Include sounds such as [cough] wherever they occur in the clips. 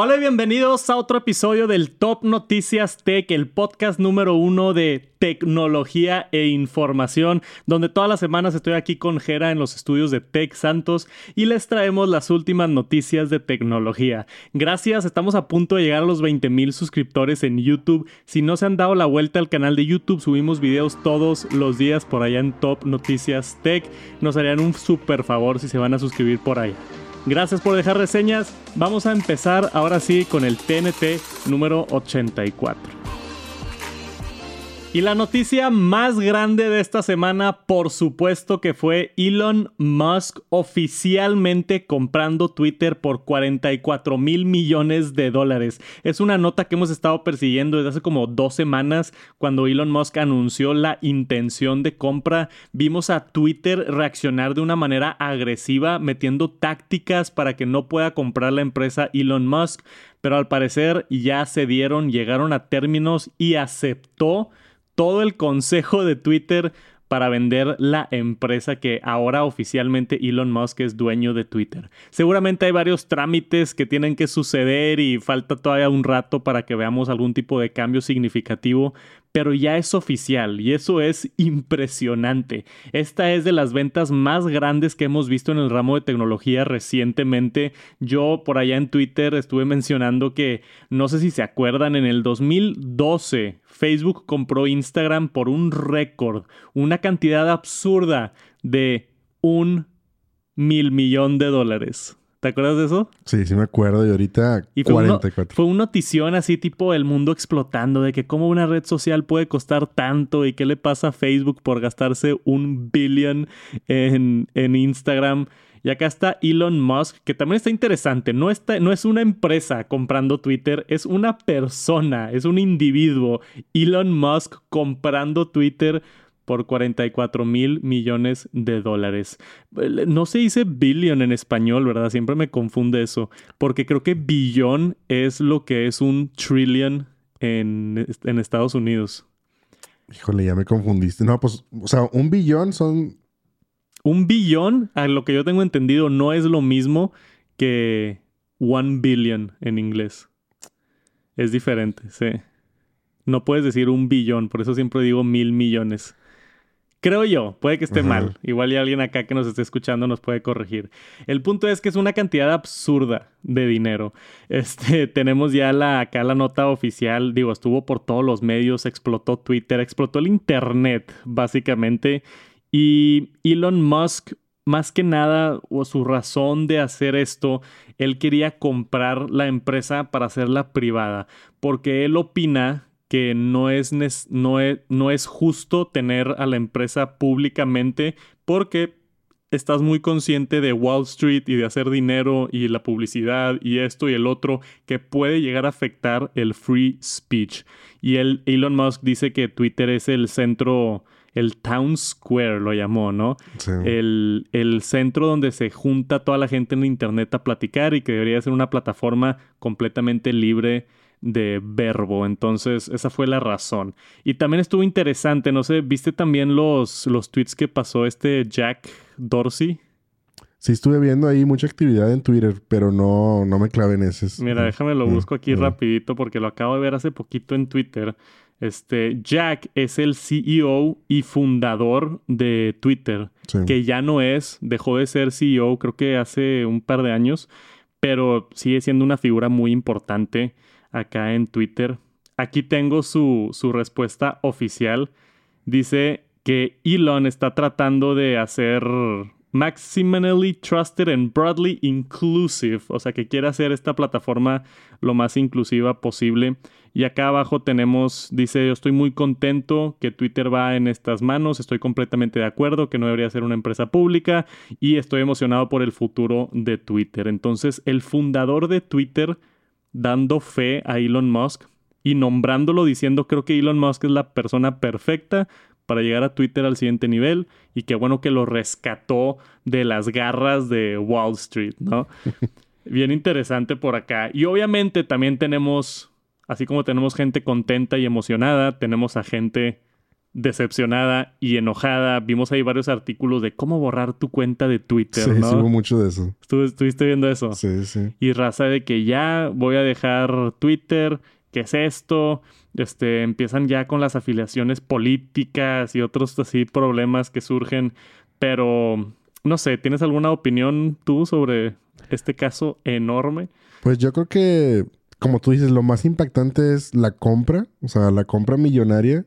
Hola y bienvenidos a otro episodio del Top Noticias Tech, el podcast número uno de tecnología e información, donde todas las semanas estoy aquí con Jera en los estudios de Tech Santos y les traemos las últimas noticias de tecnología. Gracias, estamos a punto de llegar a los 20 mil suscriptores en YouTube. Si no se han dado la vuelta al canal de YouTube, subimos videos todos los días por allá en Top Noticias Tech. Nos harían un súper favor si se van a suscribir por ahí. Gracias por dejar reseñas. Vamos a empezar ahora sí con el TNT número 84. Y la noticia más grande de esta semana, por supuesto que fue Elon Musk oficialmente comprando Twitter por 44 mil millones de dólares. Es una nota que hemos estado persiguiendo desde hace como dos semanas cuando Elon Musk anunció la intención de compra. Vimos a Twitter reaccionar de una manera agresiva, metiendo tácticas para que no pueda comprar la empresa Elon Musk. Pero al parecer ya se dieron, llegaron a términos y aceptó todo el consejo de Twitter para vender la empresa que ahora oficialmente Elon Musk es dueño de Twitter. Seguramente hay varios trámites que tienen que suceder y falta todavía un rato para que veamos algún tipo de cambio significativo, pero ya es oficial y eso es impresionante. Esta es de las ventas más grandes que hemos visto en el ramo de tecnología recientemente. Yo por allá en Twitter estuve mencionando que, no sé si se acuerdan, en el 2012 Facebook compró Instagram por un récord, una cantidad absurda de un mil millón de dólares. ¿Te acuerdas de eso? Sí, sí me acuerdo. Y ahorita y fue 44. fue una notición así tipo el mundo explotando de que cómo una red social puede costar tanto y qué le pasa a Facebook por gastarse un billón en, en Instagram. Y acá está Elon Musk, que también está interesante. No, está, no es una empresa comprando Twitter, es una persona, es un individuo. Elon Musk comprando Twitter por 44 mil millones de dólares. No se dice billion en español, ¿verdad? Siempre me confunde eso, porque creo que billón es lo que es un trillion en, en Estados Unidos. Híjole, ya me confundiste. No, pues, o sea, un billón son... Un billón, a lo que yo tengo entendido, no es lo mismo que one billion en inglés. Es diferente, sí. No puedes decir un billón, por eso siempre digo mil millones. Creo yo, puede que esté mal. Igual y alguien acá que nos esté escuchando nos puede corregir. El punto es que es una cantidad absurda de dinero. Este, [laughs] tenemos ya la, acá la nota oficial, digo, estuvo por todos los medios, explotó Twitter, explotó el Internet, básicamente. Y Elon Musk, más que nada, o su razón de hacer esto, él quería comprar la empresa para hacerla privada, porque él opina que no es, no, es, no es justo tener a la empresa públicamente porque estás muy consciente de Wall Street y de hacer dinero y la publicidad y esto y el otro que puede llegar a afectar el free speech. Y el Elon Musk dice que Twitter es el centro, el Town Square lo llamó, ¿no? El, el centro donde se junta toda la gente en Internet a platicar y que debería ser una plataforma completamente libre de verbo. Entonces, esa fue la razón. Y también estuvo interesante, no sé, ¿viste también los, los tweets que pasó este Jack Dorsey? Sí, estuve viendo ahí mucha actividad en Twitter, pero no, no me clave en ese. Mira, déjame lo busco aquí rapidito porque lo acabo de ver hace poquito en Twitter. Este, Jack es el CEO y fundador de Twitter, que ya no es, dejó de ser CEO creo que hace un par de años, pero sigue siendo una figura muy importante acá en Twitter. Aquí tengo su, su respuesta oficial. Dice que Elon está tratando de hacer maximally trusted and broadly inclusive, o sea que quiere hacer esta plataforma lo más inclusiva posible. Y acá abajo tenemos, dice, yo estoy muy contento que Twitter va en estas manos, estoy completamente de acuerdo que no debería ser una empresa pública y estoy emocionado por el futuro de Twitter. Entonces, el fundador de Twitter dando fe a Elon Musk y nombrándolo diciendo creo que Elon Musk es la persona perfecta para llegar a Twitter al siguiente nivel y qué bueno que lo rescató de las garras de Wall Street, ¿no? [laughs] Bien interesante por acá. Y obviamente también tenemos, así como tenemos gente contenta y emocionada, tenemos a gente decepcionada y enojada. Vimos ahí varios artículos de cómo borrar tu cuenta de Twitter, Sí, ¿no? sí hubo mucho de eso. ¿Estuve- ¿Estuviste viendo eso? Sí, sí. Y raza de que ya voy a dejar Twitter, ¿qué es esto? Este, empiezan ya con las afiliaciones políticas y otros así problemas que surgen. Pero, no sé, ¿tienes alguna opinión tú sobre este caso enorme? Pues yo creo que, como tú dices, lo más impactante es la compra, o sea, la compra millonaria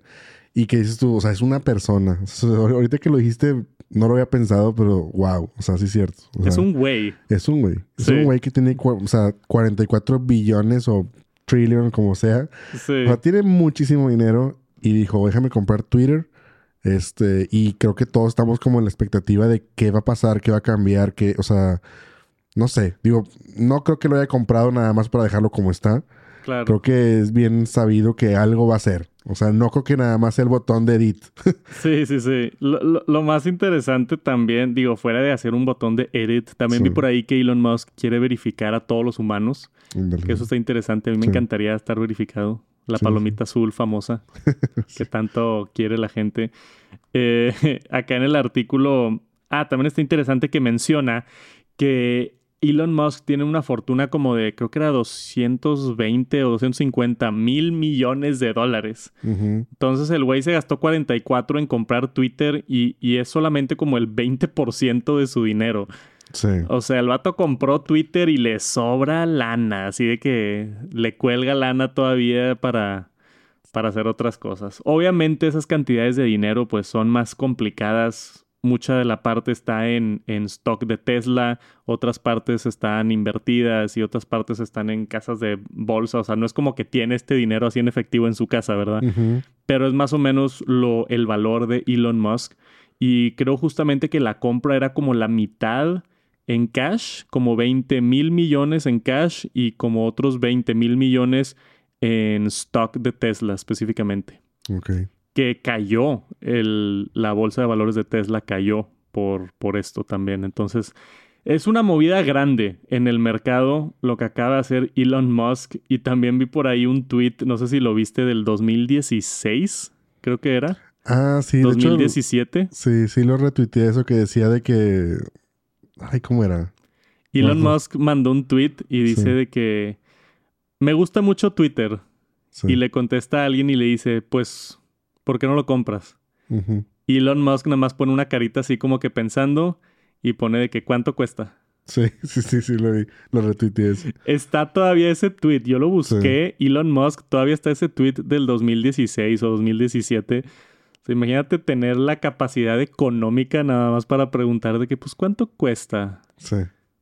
y que dices tú, o sea, es una persona. O sea, ahorita que lo dijiste, no lo había pensado, pero wow, o sea, sí es cierto. O es un güey. Es un güey. Es Sí. un güey que tiene, o sea, 44 billones o trillion, como sea. Sí. O sea, tiene muchísimo dinero y dijo, déjame comprar Twitter. Este, y creo que todos estamos como en la expectativa de qué va a pasar, qué va a cambiar, qué, o sea, no sé. Digo, no creo que lo haya comprado nada más para dejarlo como está. claro. Creo que es bien sabido que algo va a ser. O sea, no creo que nada más sea el botón de edit. [laughs] Sí, sí, sí. Lo, lo- lo más interesante también, digo, fuera de hacer un botón de edit, también Sí. vi por ahí que Elon Musk quiere verificar a todos los humanos. Que eso está interesante. A mí me Sí. encantaría estar verificado. La Sí, palomita azul famosa [laughs] que tanto quiere la gente. Eh, [laughs] acá en el artículo. Ah, también está interesante que menciona que Elon Musk tiene una fortuna como de, creo que era 220 o 250 mil millones de dólares. Entonces el güey se gastó 44 en comprar Twitter y, y es solamente como el 20% de su dinero. Sí. O sea, el vato compró Twitter y le sobra lana, así de que le cuelga lana todavía para, para hacer otras cosas. Obviamente esas cantidades de dinero pues son más complicadas. Mucha de la parte está en, en stock de Tesla, otras partes están invertidas y otras partes están en casas de bolsa. O sea, no es como que tiene este dinero así en efectivo en su casa, ¿verdad? Pero es más o menos lo, el valor de Elon Musk. Y creo justamente que la compra era como la mitad en cash, como 20 mil millones en cash y como otros 20 mil millones en stock de Tesla específicamente. Ok. Que cayó, el, la bolsa de valores de Tesla cayó por, por esto también. Entonces, es una movida grande en el mercado lo que acaba de hacer Elon Musk. Y también vi por ahí un tweet, no sé si lo viste, del 2016, creo que era. Ah, sí. De hecho, 2017. sí, sí lo retuiteé eso que decía de que... Ay, ¿cómo era? Elon. Musk mandó un tweet y dice Sí. de que me gusta mucho Twitter. Sí. Y le contesta a alguien y le dice, pues, ¿por qué no lo compras? Elon Musk nada más pone una carita así como que pensando y pone de que cuánto cuesta. Sí, [laughs] sí, sí, sí, lo vi. Lo retuiteé. Está todavía ese tweet. Yo lo busqué. Elon Musk todavía está ese tweet del 2016 o 2017. O sea, imagínate tener la capacidad económica nada más para preguntar de que, pues, ¿cuánto cuesta? Sí.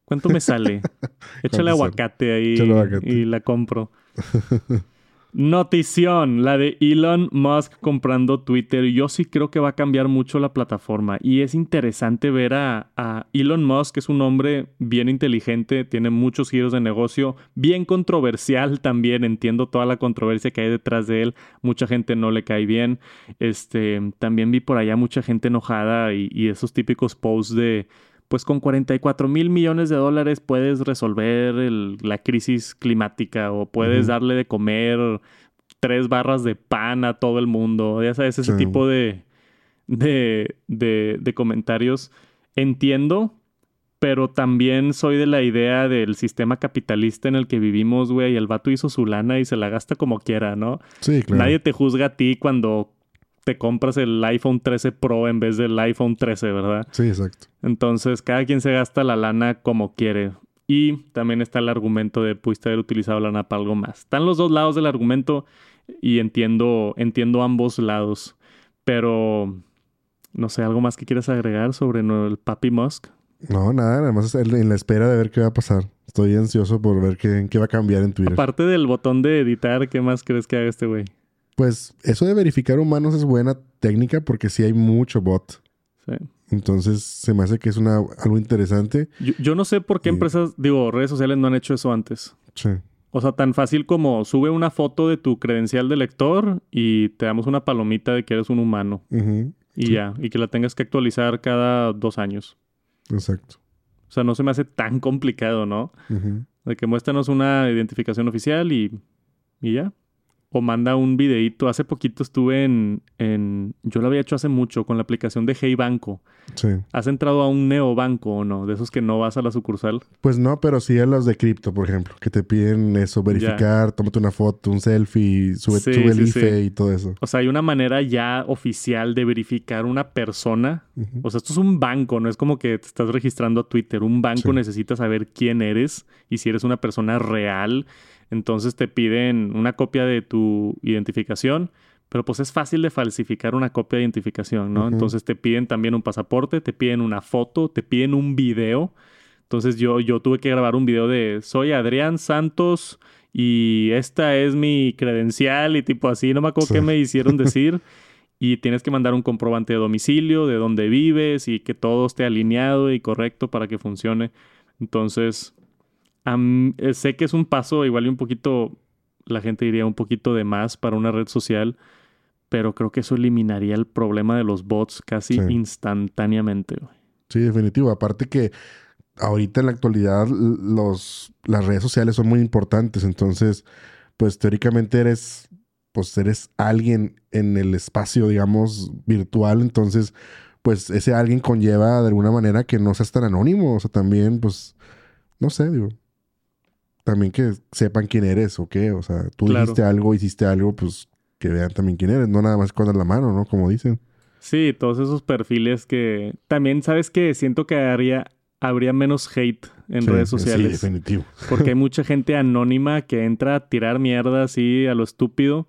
¿Cuánto me sale? [laughs] Échale sale? aguacate ahí Échale aguacate. y la compro. [laughs] Notición, la de Elon Musk comprando Twitter. Yo sí creo que va a cambiar mucho la plataforma. Y es interesante ver a, Elon Musk, que es un hombre bien inteligente, tiene muchos giros de negocio, bien controversial también. Entiendo toda la controversia que hay detrás de él. Mucha gente no le cae bien. Este, también vi por allá mucha gente enojada y esos típicos posts de pues con 44 mil millones de dólares puedes resolver el- la crisis climática o puedes darle de comer tres barras de pan a todo el mundo. Ya sabes, ese Sí. tipo de, de, de, de comentarios. Entiendo, pero también soy de la idea del sistema capitalista en el que vivimos, güey, y el vato hizo su lana y se la gasta como quiera, ¿no? Sí, claro. Nadie te juzga a ti cuando te compras el iPhone 13 Pro en vez del iPhone 13, ¿verdad? Sí, exacto. Entonces, cada quien se gasta la lana como quiere. Y también está el argumento de pudiste haber utilizado lana para algo más. Están los dos lados del argumento y entiendo, entiendo ambos lados. Pero, no sé, ¿algo más que quieras agregar sobre el Papi Musk? No, nada, nada más en la espera de ver qué va a pasar. Estoy ansioso por ver qué, qué va a cambiar en Twitter. Aparte del botón de editar, ¿qué más crees que haga este güey? Pues eso de verificar humanos es buena técnica porque sí hay mucho bot. Sí. Entonces se me hace que es una, algo interesante. Yo, yo no sé por qué Sí. empresas, digo, redes sociales no han hecho eso antes. Sí. O sea, tan fácil como sube una foto de tu credencial de lector y te damos una palomita de que eres un humano. Y Sí. ya, y que la tengas que actualizar cada dos años. Exacto. O sea, no se me hace tan complicado, ¿no? De que muéstranos una identificación oficial y, y ya. O manda un videíto. Hace poquito estuve en, en, yo lo había hecho hace mucho con la aplicación de Hey Banco. Sí. ¿Has entrado a un neobanco o no? De esos que no vas a la sucursal. Pues no, pero sí a los de cripto, por ejemplo, que te piden eso, verificar, tómate una foto, un selfie, sube, Sí, sube el IFE y todo eso. O sea, hay una manera ya oficial de verificar una persona. O sea, esto es un banco, no es como que te estás registrando a Twitter. Un banco necesita saber quién eres y si eres una persona real. Entonces te piden una copia de tu identificación, pero pues es fácil de falsificar una copia de identificación, ¿no? Entonces te piden también un pasaporte, te piden una foto, te piden un video. Entonces yo, yo tuve que grabar un video de soy Adrián Santos y esta es mi credencial y tipo así, no me acuerdo Sí. qué me hicieron [laughs] decir. y tienes que mandar un comprobante de domicilio, de dónde vives y que todo esté alineado y correcto para que funcione. Entonces, eh, sé que es un paso igual y un poquito, la gente diría un poquito de más para una red social, pero creo que eso eliminaría el problema de los bots casi Sí. instantáneamente. güey. Sí, definitivo. Aparte que ahorita en la actualidad los, las redes sociales son muy importantes. Entonces, pues teóricamente eres, pues eres alguien en el espacio, digamos, virtual. Entonces, pues ese alguien conlleva de alguna manera que no seas tan anónimo. O sea, también, pues, no sé, digo. También que sepan quién eres o qué. O sea, tú Claro. dijiste algo, hiciste algo, pues que vean también quién eres. No nada más con la mano, ¿no? Como dicen. Sí, todos esos perfiles que también, ¿sabes que Siento que haría, habría menos hate en Sí, redes Sí, sociales. definitivo. Porque hay [laughs] mucha gente anónima que entra a tirar mierda así a lo estúpido.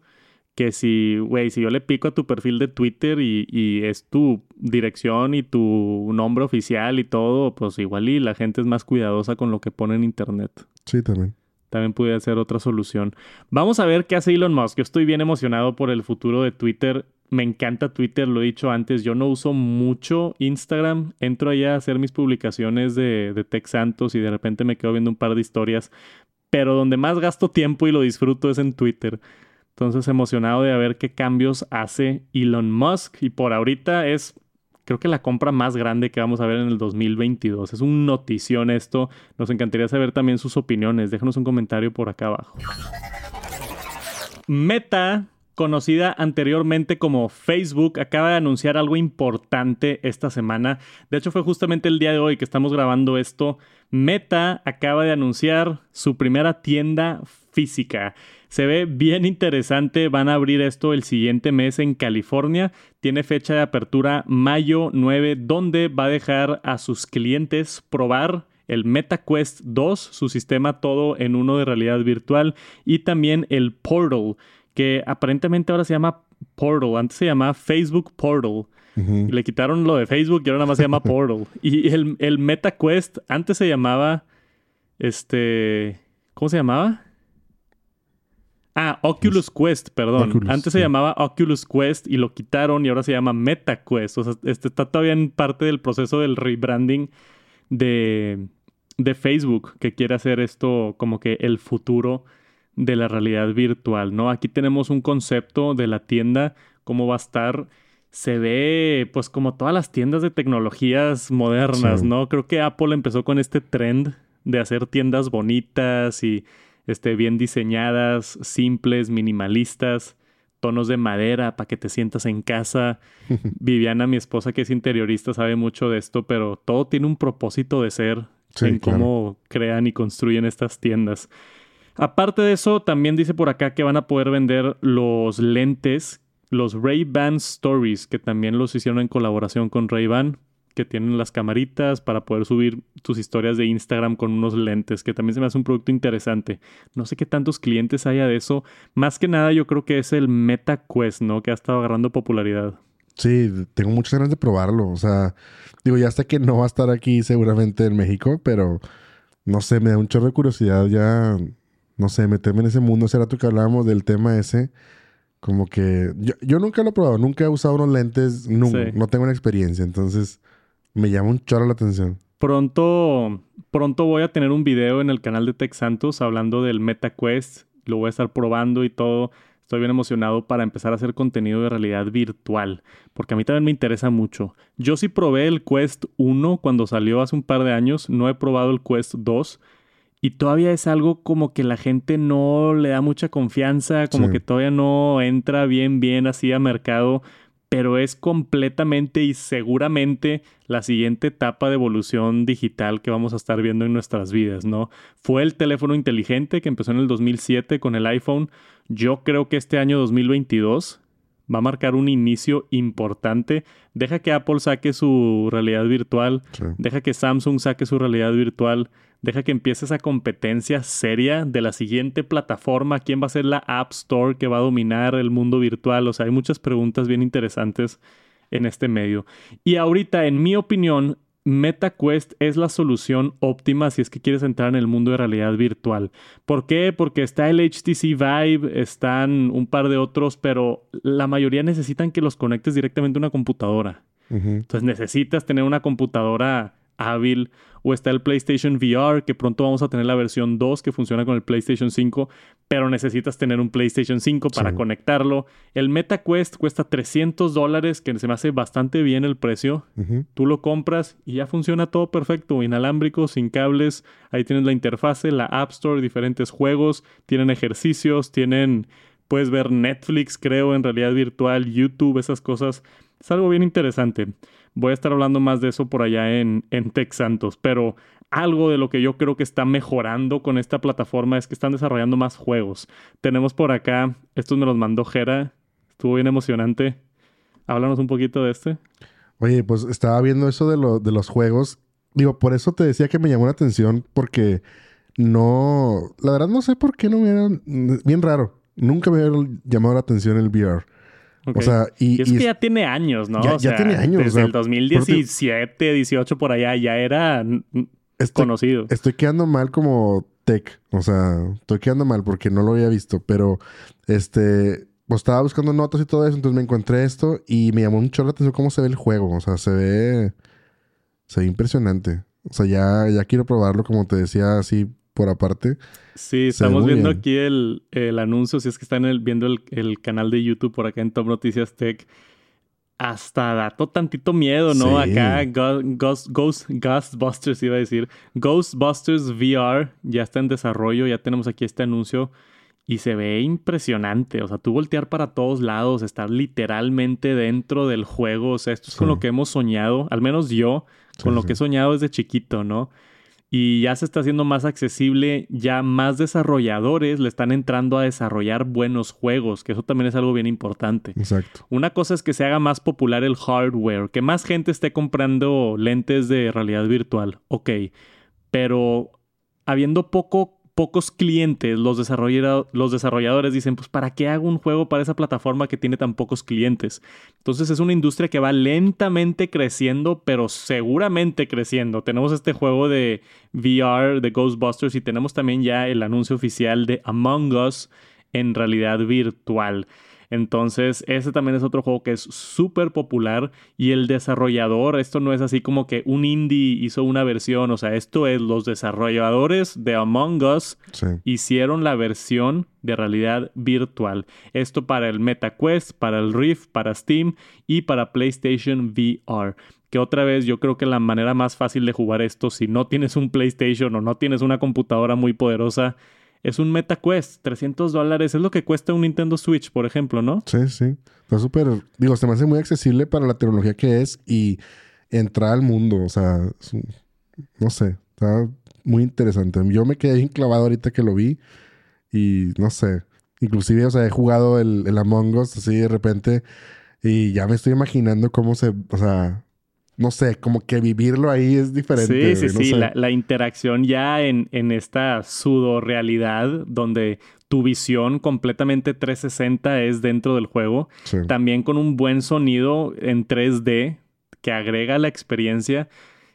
Que si, güey, si yo le pico a tu perfil de Twitter y, y es tu dirección y tu nombre oficial y todo, pues igual y la gente es más cuidadosa con lo que pone en internet. Sí, también. También puede ser otra solución. Vamos a ver qué hace Elon Musk. Yo estoy bien emocionado por el futuro de Twitter. Me encanta Twitter, lo he dicho antes. Yo no uso mucho Instagram. Entro allá a hacer mis publicaciones de, de Tech Santos y de repente me quedo viendo un par de historias. Pero donde más gasto tiempo y lo disfruto es en Twitter. Entonces emocionado de ver qué cambios hace Elon Musk. Y por ahorita es, creo que la compra más grande que vamos a ver en el 2022. Es un notición esto. Nos encantaría saber también sus opiniones. Déjanos un comentario por acá abajo. Meta, conocida anteriormente como Facebook, acaba de anunciar algo importante esta semana. De hecho, fue justamente el día de hoy que estamos grabando esto. Meta acaba de anunciar su primera tienda física. Se ve bien interesante. Van a abrir esto el siguiente mes en California. Tiene fecha de apertura mayo 9, donde va a dejar a sus clientes probar el MetaQuest 2, su sistema todo en uno de realidad virtual, y también el Portal, que aparentemente ahora se llama Portal. Antes se llamaba Facebook Portal. Le quitaron lo de Facebook y ahora nada más se llama Portal. [laughs] Y el, el MetaQuest antes se llamaba. Este. ¿Cómo se llamaba? Ah, Oculus Quest, perdón. Oculus, antes se sí. llamaba Oculus Quest y lo quitaron y ahora se llama MetaQuest. O sea, este está todavía en parte del proceso del rebranding de, de Facebook, que quiere hacer esto como que el futuro de la realidad virtual, ¿no? Aquí tenemos un concepto de la tienda, cómo va a estar. Se ve, pues, como todas las tiendas de tecnologías modernas, Sí. ¿no? Creo que Apple empezó con este trend de hacer tiendas bonitas y este, bien diseñadas, simples, minimalistas, tonos de madera para que te sientas en casa. [laughs] Viviana, mi esposa que es interiorista, sabe mucho de esto, pero todo tiene un propósito de ser Sí, en claro. cómo crean y construyen estas tiendas. Aparte de eso, también dice por acá que van a poder vender los lentes, los Ray-Ban Stories, que también los hicieron en colaboración con Ray-Ban, que tienen las camaritas para poder subir tus historias de Instagram con unos lentes, que también se me hace un producto interesante. No sé qué tantos clientes haya de eso. Más que nada, yo creo que es el MetaQuest, ¿no? Que ha estado agarrando popularidad. Sí, tengo muchas ganas de probarlo. O sea, digo, ya sé que no va a estar aquí seguramente en México, pero no sé, me da un chorro de curiosidad ya, no sé, meterme en ese mundo. Ese rato que hablábamos del tema ese, como que yo, yo nunca lo he probado, nunca he usado unos lentes, nunca, Sí. no tengo una experiencia, entonces me llama un chorro la atención. Pronto, pronto voy a tener un video en el canal de Tech Santos hablando del MetaQuest. Lo voy a estar probando y todo. Estoy bien emocionado para empezar a hacer contenido de realidad virtual, porque a mí también me interesa mucho. Yo sí probé el Quest 1 cuando salió hace un par de años, no he probado el Quest 2 y todavía es algo como que la gente no le da mucha confianza, como Sí. que todavía no entra bien, bien así a mercado, pero es completamente y seguramente la siguiente etapa de evolución digital que vamos a estar viendo en nuestras vidas, ¿no? Fue el teléfono inteligente que empezó en el 2007 con el iPhone. Yo creo que este año 2022 va a marcar un inicio importante. Deja que Apple saque su realidad virtual, Sí. deja que Samsung saque su realidad virtual, deja que empiece esa competencia seria de la siguiente plataforma, quién va a ser la App Store que va a dominar el mundo virtual. O sea, hay muchas preguntas bien interesantes en este medio. Y ahorita, en mi opinión, MetaQuest es la solución óptima si es que quieres entrar en el mundo de realidad virtual. ¿Por qué? Porque está el HTC Vive, están un par de otros, pero la mayoría necesitan que los conectes directamente a una computadora. Entonces necesitas tener una computadora hábil o está el PlayStation VR que pronto vamos a tener la versión 2 que funciona con el PlayStation 5, pero necesitas tener un PlayStation 5 para Sí. conectarlo. El MetaQuest cuesta 300 dólares, que se me hace bastante bien el precio. Tú lo compras y ya funciona todo perfecto, inalámbrico, sin cables. Ahí tienes la interfase, la App Store, diferentes juegos, tienen ejercicios, tienen, puedes ver Netflix, creo, en realidad virtual, YouTube, esas cosas. Es algo bien interesante. Voy a estar hablando más de eso por allá en, en Santos, pero algo de lo que yo creo que está mejorando con esta plataforma es que están desarrollando más juegos. Tenemos por acá, estos me los mandó Jera, estuvo bien emocionante. Háblanos un poquito de este. Oye, pues estaba viendo eso de, de los juegos. Digo, por eso te decía que me llamó la atención porque no... La verdad no sé por qué no me hubiera... Bien raro. Nunca me hubiera llamado la atención el VR. O sea, y... Y es y que ya tiene años, ¿no? Ya- O ya sea, tiene años, o Desde sea, el 2017, 18 por allá, ya era estoy, conocido. estoy quedando mal como tech. O sea, estoy quedando mal porque no lo había visto. Pero, este... Pues estaba buscando notas y todo eso. Entonces me encontré esto y me llamó mucho la atención cómo se ve el juego. O sea, se ve... Se ve impresionante. O sea, ya, ya quiero probarlo, como te decía, así por aparte. Sí, estamos viendo bien. aquí el, el anuncio, si es que están el- viendo el, el canal de YouTube por acá en Top Noticias Tech. Hasta dato tantito miedo, ¿no? Sí. Acá Go- Ghost, Ghost- Ghostbusters iba a decir. Ghostbusters VR ya está en desarrollo, ya tenemos aquí este anuncio y se ve impresionante. O sea, tú voltear para todos lados, estar literalmente dentro del juego. O sea, esto es con lo que hemos soñado, al menos yo, con Sí, lo que he soñado desde chiquito, ¿no? Y ya se está haciendo más accesible, ya más desarrolladores le están entrando a desarrollar buenos juegos, que eso también es algo bien importante. Exacto. Una cosa es que se haga más popular el hardware, que más gente esté comprando lentes de realidad virtual, ok, pero habiendo poco, pocos clientes, los, los desarrolladores dicen, pues ¿para qué hago un juego para esa plataforma que tiene tan pocos clientes? Entonces es una industria que va lentamente creciendo, pero seguramente creciendo. Tenemos este juego de VR de Ghostbusters y tenemos también ya el anuncio oficial de Among Us en realidad virtual. Entonces, ese también es otro juego que es súper popular y el desarrollador, esto no es así como que un indie hizo una versión, o sea, esto es los desarrolladores de Among Us Sí. hicieron la versión de realidad virtual. Esto para el MetaQuest, para el Rift, para Steam y para PlayStation VR. Que otra vez yo creo que la manera más fácil de jugar esto, si no tienes un PlayStation o no tienes una computadora muy poderosa, es un MetaQuest. 300 dólares es lo que cuesta un Nintendo Switch, por ejemplo, ¿no? Sí, sí. Está súper. Digo, se me hace muy accesible para la tecnología que es y entrar al mundo. O sea, no sé. Está muy interesante. Yo me quedé bien clavado ahorita que lo vi y no sé. Inclusive, o sea, he jugado el, el Among Us así de repente y ya me estoy imaginando cómo se. O sea, no sé, como que vivirlo ahí es diferente. Sí, sí, no sí. sé. La, la interacción ya en, en esta pseudo realidad donde tu visión completamente 360 es dentro del juego. Sí. También con un buen sonido en 3D que agrega la experiencia.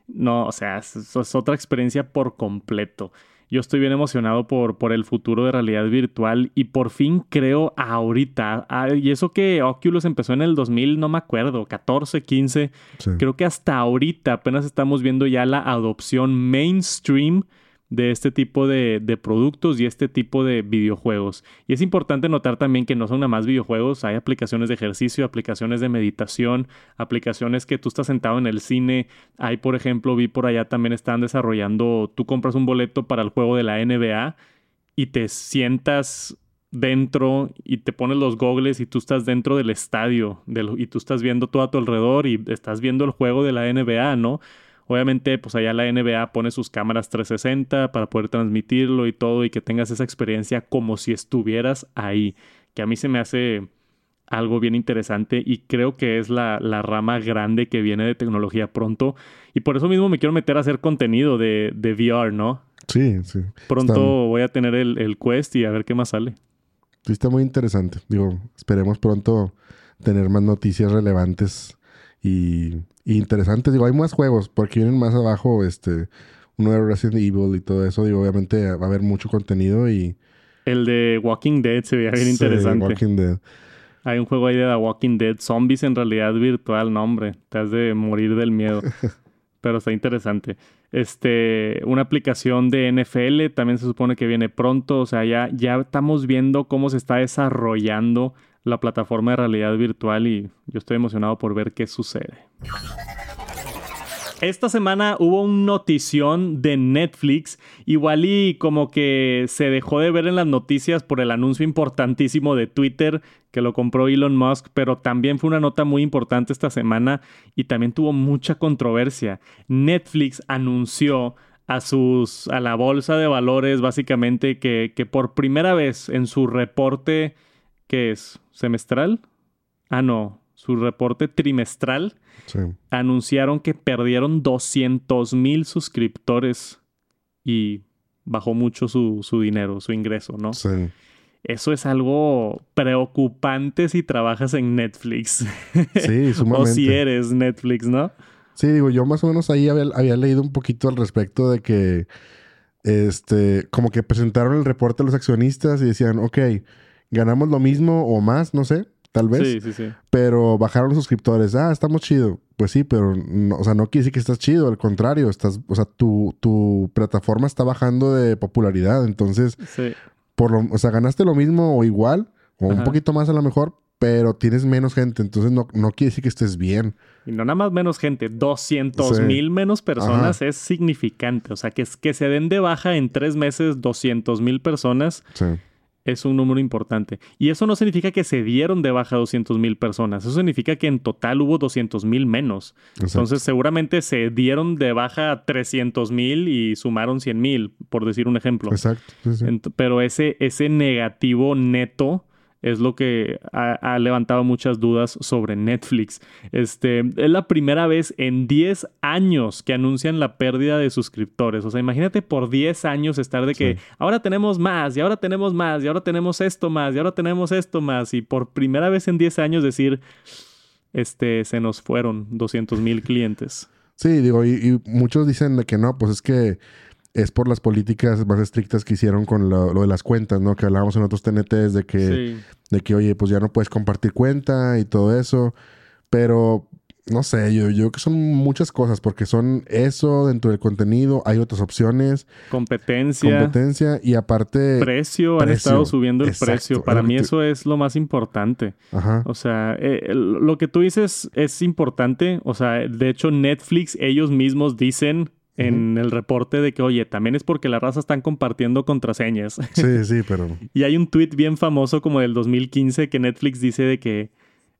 No, o sea, es, es otra experiencia por completo. Yo estoy bien emocionado por, por el futuro de realidad virtual y por fin creo ahorita, ah, y eso que Oculus empezó en el 2000, no me acuerdo, 14, 15, Sí. Creo que hasta ahorita apenas estamos viendo ya la adopción mainstream de este tipo de, productos y este tipo de videojuegos. Y es importante notar también que no son nada más videojuegos, hay aplicaciones de ejercicio, aplicaciones de meditación, aplicaciones que tú estás sentado en el cine. Hay, por ejemplo, vi por allá también están desarrollando, tú compras un boleto para el juego de la NBA y te sientas dentro y te pones los gogles y tú estás dentro del estadio y tú estás viendo todo a tu alrededor y estás viendo el juego de la NBA, ¿no? Obviamente, pues allá la NBA pone sus cámaras 360 para poder transmitirlo y todo y que tengas esa experiencia como si estuvieras ahí, que a mí se me hace algo bien interesante y creo que es la, la rama grande que viene de tecnología pronto y por eso mismo me quiero meter a hacer contenido de, de VR, ¿no? Sí, sí. Pronto voy a tener el, el Quest y a ver qué más sale. Sí, está muy interesante. Digo, esperemos pronto tener más noticias relevantes y, interesantes. Digo, hay más juegos, porque vienen más abajo, este, uno de Resident Evil y todo eso. Digo, obviamente va a haber mucho contenido y... El de Walking Dead se veía bien interesante. Walking Dead. Hay un juego ahí de The Walking Dead, zombies en realidad virtual, no hombre, te has de morir del miedo. [laughs] Pero está interesante. Este, una aplicación de NFL también se supone que viene pronto. O sea, ya, ya estamos viendo cómo se está desarrollando la plataforma de realidad virtual y yo estoy emocionado por ver qué sucede. Esta semana hubo un notición de Netflix, igual y como que se dejó de ver en las noticias por el anuncio importantísimo de Twitter que lo compró Elon Musk, pero también fue una nota muy importante esta semana y también tuvo mucha controversia. Netflix anunció a sus a la bolsa de valores básicamente que, que por primera vez en su reporte que es semestral, ah no, su reporte trimestral anunciaron que perdieron 200 mil suscriptores y bajó mucho su, su, dinero, su ingreso, ¿no? Sí. Eso es algo preocupante si trabajas en Netflix. Sí, sumamente. [laughs] o si eres Netflix, ¿no? Sí, digo, yo más o menos ahí había, había, leído un poquito al respecto de que, este, como que presentaron el reporte a los accionistas y decían, ok, ganamos lo mismo o más, no sé, tal vez. Sí, sí, sí. Pero bajaron los suscriptores. Ah, estamos chido. Pues sí, pero no, o sea, no quiere decir que estás chido, al contrario, estás, o sea, tu, tu plataforma está bajando de popularidad. Entonces, por lo, o sea, ganaste lo mismo o igual, o un poquito más a lo mejor, pero tienes menos gente, entonces no, no quiere decir que estés bien. Y no nada más menos gente, 200 mil menos personas es significante. O sea, que, que se den de baja en tres meses 200 mil personas. Sí es un número importante. Y eso no significa que se dieron de baja 200 mil personas. Eso significa que en total hubo 200 mil menos. Entonces seguramente se dieron de baja 300 mil y sumaron 100 mil, por decir un ejemplo. Exacto. pero ese, ese negativo neto es lo que ha, levantado muchas dudas sobre Netflix. Este, es la primera vez en 10 años que anuncian la pérdida de suscriptores. O sea, imagínate por 10 años estar de que ahora tenemos más y ahora tenemos más y ahora tenemos esto más y ahora tenemos esto más y por primera vez en 10 años decir, este, se nos fueron 200 mil clientes. Sí, digo, y, muchos dicen que no, pues es que es por las políticas más estrictas que hicieron con lo, de las cuentas, ¿no? Que hablábamos en otros TNTs de que, de que, oye, pues ya no puedes compartir cuenta y todo eso. Pero, no sé, yo, yo creo que son muchas cosas, porque son eso dentro del contenido, hay otras opciones. Competencia. Competencia y aparte... Precio, han estado subiendo el precio. Para mí eso es lo más importante. Ajá. O sea, eh, lo que tú dices es importante. O sea, de hecho Netflix, ellos mismos dicen en el reporte de que, oye, también es porque la raza están compartiendo contraseñas. [laughs] Sí, sí, pero... y hay un tweet bien famoso como del 2015 que Netflix dice de que,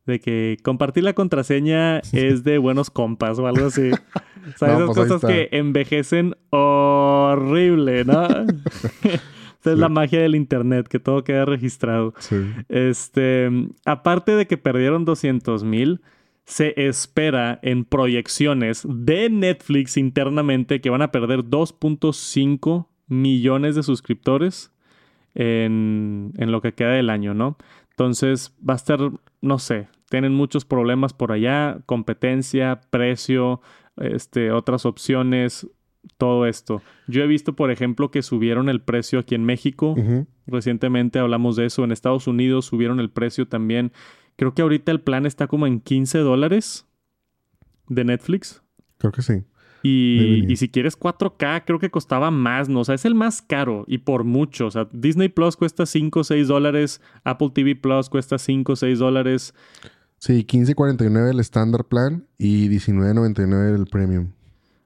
de que compartir la contraseña es de buenos compas o algo así. [laughs] O sea, esas pues cosas que envejecen horrible, ¿no? [laughs] Esta es la magia del internet, que todo queda registrado. Sí. Este, aparte de que perdieron 200 mil, se espera en proyecciones de Netflix internamente que van a perder 2.5 millones de suscriptores en, en, lo que queda del año, ¿no? Entonces va a estar, no sé, tienen muchos problemas por allá, competencia, precio, este, otras opciones, todo esto. Yo he visto, por ejemplo, que subieron el precio aquí en México. Recientemente hablamos de eso. En Estados Unidos subieron el precio también. Creo que ahorita el plan está como en 15 dólares de Netflix. Creo que sí. Y, y si quieres 4K, creo que costaba más, ¿no? O sea, es el más caro y por mucho. O sea, Disney Plus cuesta 5 o 6 dólares, Apple TV Plus cuesta 5 o 6 dólares. Sí, 15.49 el estándar plan y 19.99 el premium.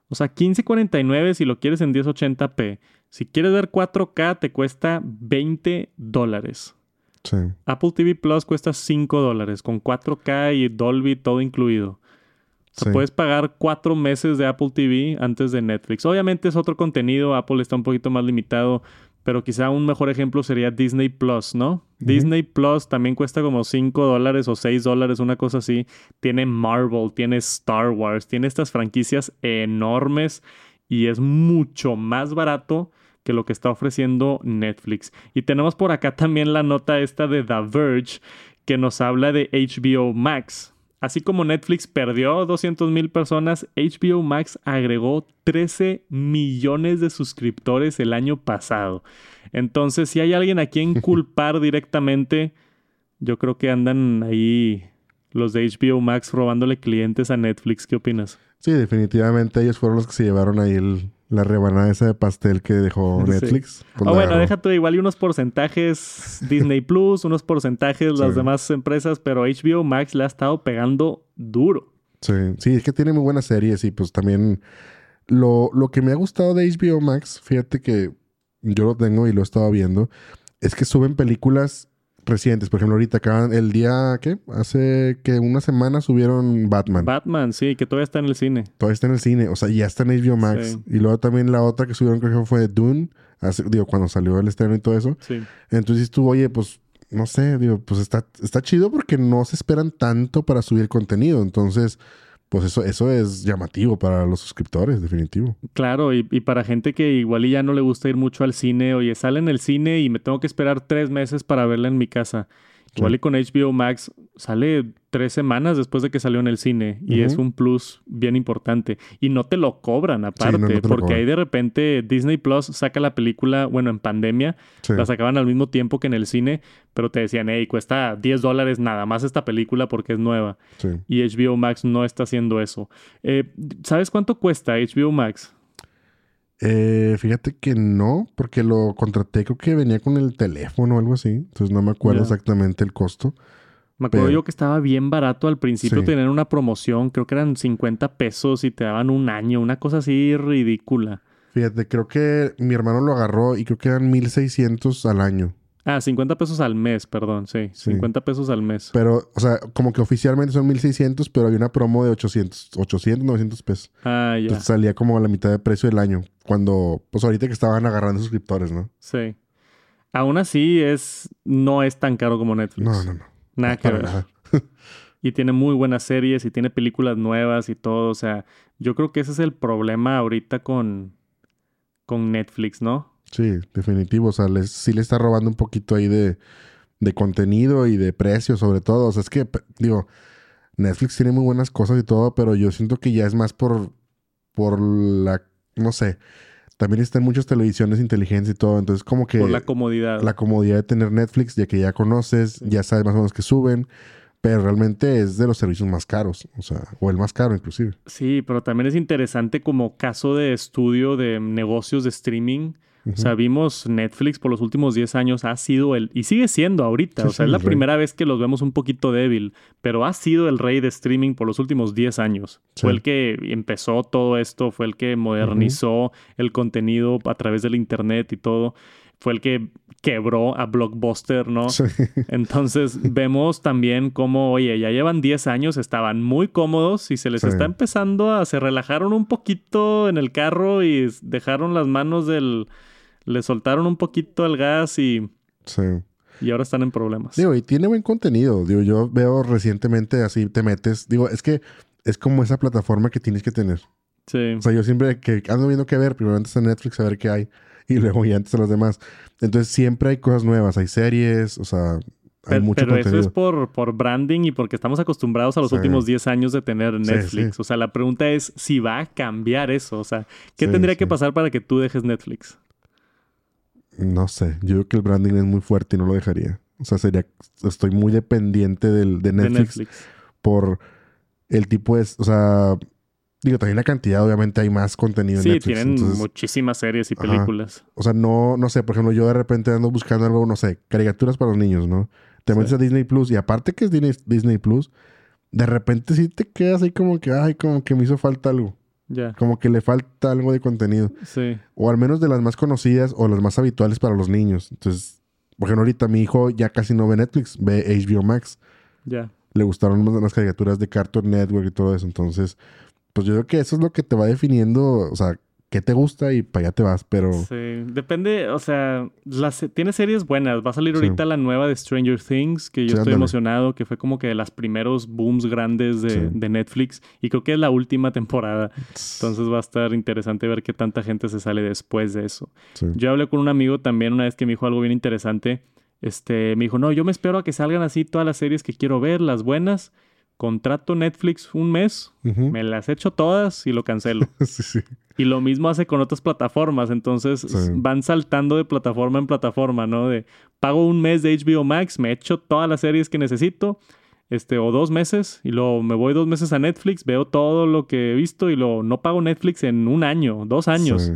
O sea, 15.49 si lo quieres en 1080p. Si quieres ver 4K, te cuesta 20 dólares. Sí. Apple TV Plus cuesta 5 dólares con 4K y Dolby todo incluido. O sea, Sí. puedes pagar cuatro meses de Apple TV antes de Netflix. Obviamente es otro contenido, Apple está un poquito más limitado, pero quizá un mejor ejemplo sería Disney Plus, ¿no? Disney Plus también cuesta como 5 dólares o 6 dólares, una cosa así. Tiene Marvel, tiene Star Wars, tiene estas franquicias enormes y es mucho más barato que lo que está ofreciendo Netflix. Y tenemos por acá también la nota esta de The Verge que nos habla de HBO Max. Así como Netflix perdió 200 mil personas, HBO Max agregó 13 millones de suscriptores el año pasado. Entonces, si hay alguien a quien [laughs] culpar directamente, yo creo que andan ahí los de HBO Max robándole clientes a Netflix. ¿Qué opinas? Sí, definitivamente ellos fueron los que se llevaron ahí el- la rebanada esa de pastel que dejó [laughs] Sí. Netflix. Pues Ah, la bueno, agarró. déjate igual y unos porcentajes Disney Plus, unos porcentajes las Sí. demás empresas, pero HBO Max le ha estado pegando duro. Sí, sí, es que tiene muy buenas series y pues también lo, lo que me ha gustado de HBO Max, fíjate que yo lo tengo y lo he estado viendo, es que suben películas recientes. Por ejemplo, ahorita acaban el día, ¿qué? Hace que una semana subieron Batman. Batman, sí, que todavía está en el cine. Todavía está en el cine, o sea, ya está en HBO Max. Sí. Y luego también la otra que subieron creo que fue Dune, hace- digo, cuando salió el estreno y todo eso. Sí. Entonces tú, oye, pues, no sé, digo, pues está, está chido porque no se esperan tanto para subir contenido. Entonces, pues eso, eso es llamativo para los suscriptores, definitivo. Claro, y, y para gente que igual y ya no le gusta ir mucho al cine, oye, sale en el cine y me tengo que esperar tres meses para verla en mi casa. Igual y con HBO Max sale tres semanas después de que salió en el cine y es un plus bien importante. Y no te lo cobran aparte, no, no porque cobran. ahí de repente Disney Plus saca la película, bueno, en pandemia, Sí. la sacaban al mismo tiempo que en el cine, pero te decían, hey, cuesta 10 dólares nada más esta película porque es nueva. sí. Y HBO Max no está haciendo eso. Eh, ¿Sabes cuánto cuesta HBO Max? Eh, fíjate que no, porque lo contraté, creo que venía con el teléfono o algo así. Entonces no me acuerdo exactamente el costo. Me acuerdo Pero- yo que estaba bien barato al principio Sí. tener una promoción, creo que eran 50 pesos y te daban un año, una cosa así ridícula. Fíjate, creo que mi hermano lo agarró y creo que eran 1600 al año. Ah, 50 pesos al mes, perdón, sí, Sí. 50 pesos al mes. Pero, o sea, como que oficialmente son 1600, pero hay una promo de 800, 800, 900 pesos. Ah, ya, Entonces salía como a la mitad de precio del año. Cuando, pues ahorita que estaban agarrando suscriptores, ¿no? sí. Aún así es no es tan caro como Netflix. No, no, no. Nada que ver. nada. [laughs] Y tiene muy buenas series y tiene películas nuevas y todo. O sea, yo creo que ese es el problema ahorita con, con Netflix, ¿no? Sí, definitivo. O sea, les, sí le está robando un poquito ahí de, de contenido y de precio, sobre todo. O sea, es que, digo, Netflix tiene muy buenas cosas y todo, pero yo siento que ya es más por, por la, no sé. También están muchas televisiones inteligentes y todo. Entonces, como que Por la comodidad. la comodidad de tener Netflix, ya que ya conoces, Sí. ya sabes más o menos que suben. Pero realmente es de los servicios más caros. O sea, o el más caro inclusive. Sí, pero también es interesante como caso de estudio de negocios de streaming. O sea, vimos Netflix por los últimos 10 años ha sido el, y sigue siendo ahorita, Sí, o sea, es la rey. primera vez que los vemos un poquito débil, pero ha sido el rey de streaming por los últimos 10 años. Sí. Fue el que empezó todo esto, fue el que modernizó el contenido a través del internet y todo. Fue el que quebró a Blockbuster, ¿no? Sí. Entonces [laughs] vemos también cómo, oye, ya llevan 10 años, estaban muy cómodos y se les Sí. está empezando a, se relajaron un poquito en el carro y dejaron las manos del, le soltaron un poquito el gas y, sí. y ahora están en problemas. Digo, y tiene buen contenido. Digo, yo veo recientemente así te metes. Digo, es que es como esa plataforma que tienes que tener. Sí, O sea, yo siempre que ando viendo qué ver, primero antes en Netflix a ver qué hay. Y luego ya antes a los demás. Entonces siempre hay cosas nuevas. Hay series, o sea, hay pero, mucho pero eso es por, por branding y porque estamos acostumbrados a los Sí. últimos 10 años de tener Netflix. sí. O sea, la pregunta es si va a cambiar eso. O sea, ¿qué tendría que pasar para que tú dejes Netflix? No sé. Yo creo que el branding es muy fuerte y no lo dejaría. O sea, sería... Estoy muy dependiente del, de De Netflix, Netflix. por el tipo de... O sea... Digo, también la cantidad, obviamente hay más contenido Sí, en Netflix. tienen entonces, muchísimas series y Ajá. películas. O sea, no, no sé, por ejemplo, yo de repente ando buscando algo, no sé, caricaturas para los niños, ¿no? Te metes Sí. a Disney Plus y aparte que es Disney, Disney Plus, de repente sí te quedas ahí como que, ay, como que me hizo falta algo. Ya. Como que le falta algo de contenido. Sí. O al menos de las más conocidas o las más habituales para los niños. Entonces, por ejemplo, ahorita mi hijo ya casi no ve Netflix, ve HBO Max. Ya. Le gustaron más las caricaturas de Cartoon Network y todo eso. Entonces, pues yo creo que eso es lo que te va definiendo, o sea, qué te gusta y para allá te vas. Pero Sí, depende, o sea, las, tiene series buenas. Va a salir Sí. ahorita la nueva de Stranger Things, que yo Sí, estoy ándale. emocionado, que fue como que de las primeros booms grandes de, Sí. de Netflix. Y creo que es la última temporada. Entonces va a estar interesante ver qué tanta gente se sale después de eso. Yo hablé con un amigo también una vez que me dijo algo bien interesante. Este, me dijo, no, yo me espero a que salgan así todas las series que quiero ver, las buenas. Contrato Netflix un mes, me las echo todas y lo cancelo. [laughs] sí, sí. Y lo mismo hace con otras plataformas. Entonces Sí. van saltando de plataforma en plataforma, ¿no? De pago un mes de HBO Max, me echo todas las series que necesito, este, o dos meses, y luego me voy dos meses a Netflix, veo todo lo que he visto y luego no pago Netflix en un año, dos años. Sí.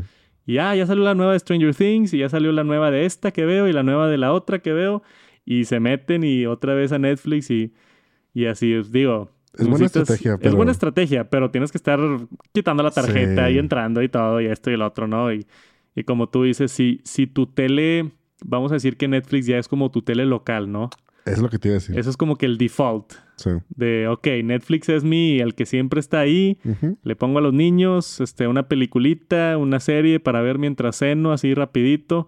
Y ah, ya salió la nueva de Stranger Things, y ya salió la nueva de esta que veo, y la nueva de la otra que veo, y se meten y otra vez a Netflix y, y así, os digo. Es buena estrategia, Es pero- buena estrategia, pero tienes que estar quitando la tarjeta Sí. y entrando y todo, y esto y el otro, ¿no? Y, y como tú dices, si, si tu tele, vamos a decir que Netflix ya es como tu tele local, ¿no? Es lo que te iba a decir. Eso es como que el default Sí. de, ok, Netflix es mi, el que siempre está ahí, le pongo a los niños este, una peliculita, una serie para ver mientras ceno, así rapidito.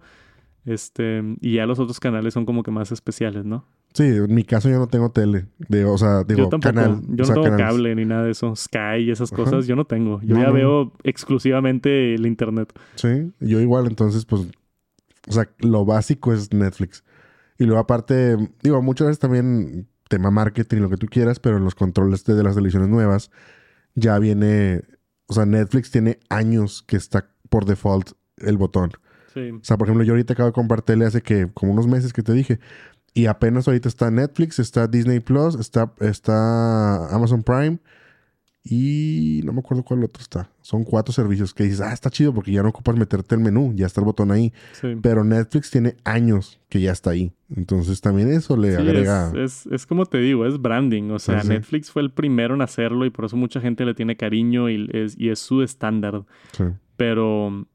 Este, y ya los otros canales son como que más especiales, ¿no? Sí, en mi caso yo no tengo tele. De, o sea, digo, yo tampoco. canal. yo sea, no tengo canales. cable ni nada de eso. Sky y esas Ajá. cosas, yo no tengo. Yo No, ya no. veo exclusivamente el internet. Sí, yo igual, entonces, pues, o sea, lo básico es Netflix. Y luego aparte, digo, muchas veces también tema marketing, lo que tú quieras, pero en los controles de, de las televisiones nuevas ya viene, o sea, Netflix tiene años que está por default el botón. Sí. O sea, por ejemplo, yo ahorita acabo de comprar tele hace que como unos meses que te dije. Y apenas ahorita está Netflix, está Disney Plus, está, está Amazon Prime y no me acuerdo cuál otro está. Son cuatro servicios que dices, ah, está chido porque ya no ocupas meterte el menú, ya está el botón ahí. sí. Pero Netflix tiene años que ya está ahí. Entonces también eso le Sí, agrega. es, es, es como te digo, es branding. O sea, Sí. Netflix fue el primero en hacerlo y por eso mucha gente le tiene cariño y es, y es su estándar. Sí. Pero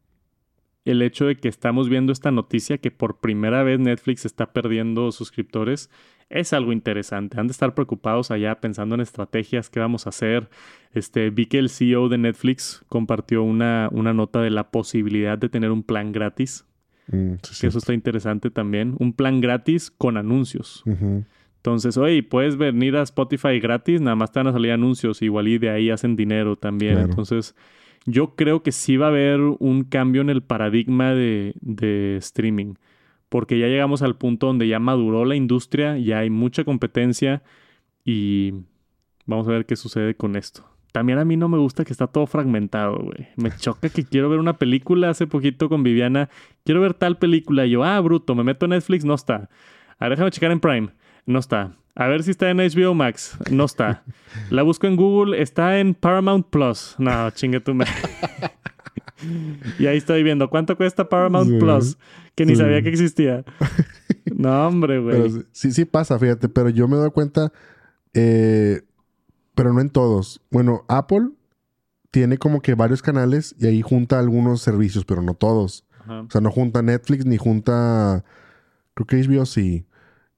el hecho de que estamos viendo esta noticia que por primera vez Netflix está perdiendo suscriptores es algo interesante. Han de estar preocupados allá pensando en estrategias, qué vamos a hacer. Este, vi que el CEO de Netflix compartió una, una nota de la posibilidad de tener un plan gratis. Mm, sí, Que sí. eso está interesante también. Un plan gratis con anuncios. Entonces, oye, puedes venir a Spotify gratis, nada más te van a salir anuncios, igual y de ahí hacen dinero también. Claro. Entonces, yo creo que sí va a haber un cambio en el paradigma de, de streaming, porque ya llegamos al punto donde ya maduró la industria, ya hay mucha competencia y vamos a ver qué sucede con esto. También a mí no me gusta que está todo fragmentado, güey. Me choca que quiero ver una película hace poquito con Viviana. Quiero ver tal película. Y yo, ah, bruto, me meto en Netflix, no está. A ver, déjame checar en Prime. No está. A ver si está en HBO Max. No está. La busco en Google. Está en Paramount Plus. No, chingue tu madre. y ahí estoy viendo. ¿Cuánto cuesta Paramount Sí. Plus? Que ni Sí. sabía que existía. No, hombre, güey. sí- sí, sí pasa, fíjate, pero yo me doy cuenta, eh, pero no en todos. Bueno, Apple tiene como que varios canales y ahí junta algunos servicios, pero no todos. Ajá. O sea, no junta Netflix ni junta, creo que HBO sí.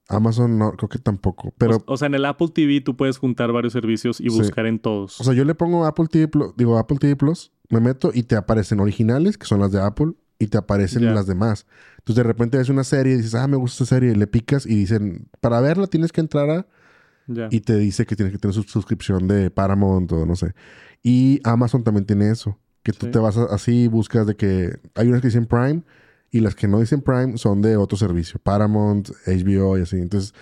Amazon no, creo que tampoco. Pero, o, o sea, en el Apple TV tú puedes juntar varios servicios y Sí. buscar en todos. o sea, yo le pongo Apple TV Plus, digo Apple TV Plus, me meto y te aparecen originales, que son las de Apple, y te aparecen las demás. Entonces de repente ves una serie y dices, ah, me gusta esta serie, y le picas y dicen, para verla tienes que entrar a... y te dice que tienes que tener su suscripción de Paramount o no sé. Y Amazon también tiene eso. Que tú te vas a- así, buscas de que hay unas que dicen Prime y las que no dicen Prime son de otro servicio. Paramount, HBO y así. Entonces,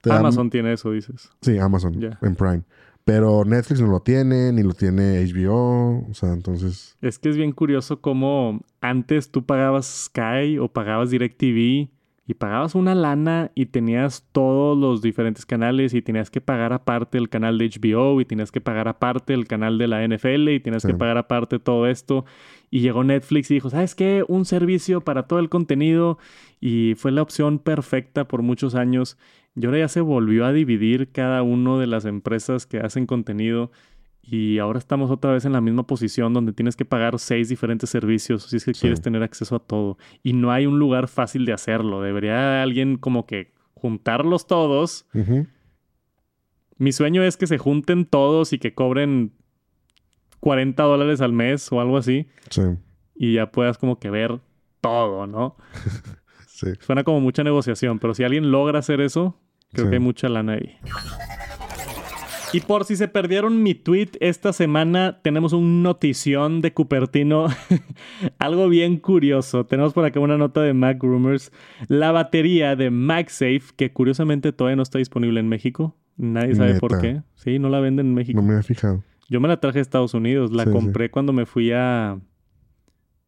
te dan- Amazon tiene eso, dices. Sí, Amazon Ya. en Prime. Pero Netflix no lo tiene, ni lo tiene HBO. O sea, entonces... Es que es bien curioso cómo antes tú pagabas Sky o pagabas DirecTV y pagabas una lana y tenías todos los diferentes canales y tenías que pagar aparte el canal de HBO y tenías que pagar aparte el canal de la NFL y tenías que pagar aparte todo esto. Y llegó Netflix y dijo, ¿sabes qué? Un servicio para todo el contenido y fue la opción perfecta por muchos años. Y ahora ya se volvió a dividir cada uno de las empresas que hacen contenido y ahora estamos otra vez en la misma posición donde tienes que pagar seis diferentes servicios si es que quieres tener acceso a todo. Y no hay un lugar fácil de hacerlo. Debería alguien como que juntarlos todos. Mi sueño es que se junten todos y que cobren 40 dólares al mes o algo así. Sí. Y ya puedas como que ver todo, ¿no? [laughs] sí. Suena como mucha negociación, pero si alguien logra hacer eso, creo que hay mucha lana ahí. Y por si se perdieron mi tweet esta semana, tenemos un notición de Cupertino. [laughs] Algo bien curioso. Tenemos por acá una nota de Mac Rumors. La batería de MagSafe, que curiosamente todavía no está disponible en México. Nadie sabe por qué. Sí, no la venden en México. No me he fijado. Yo me la traje a Estados Unidos. La compré cuando me fui a.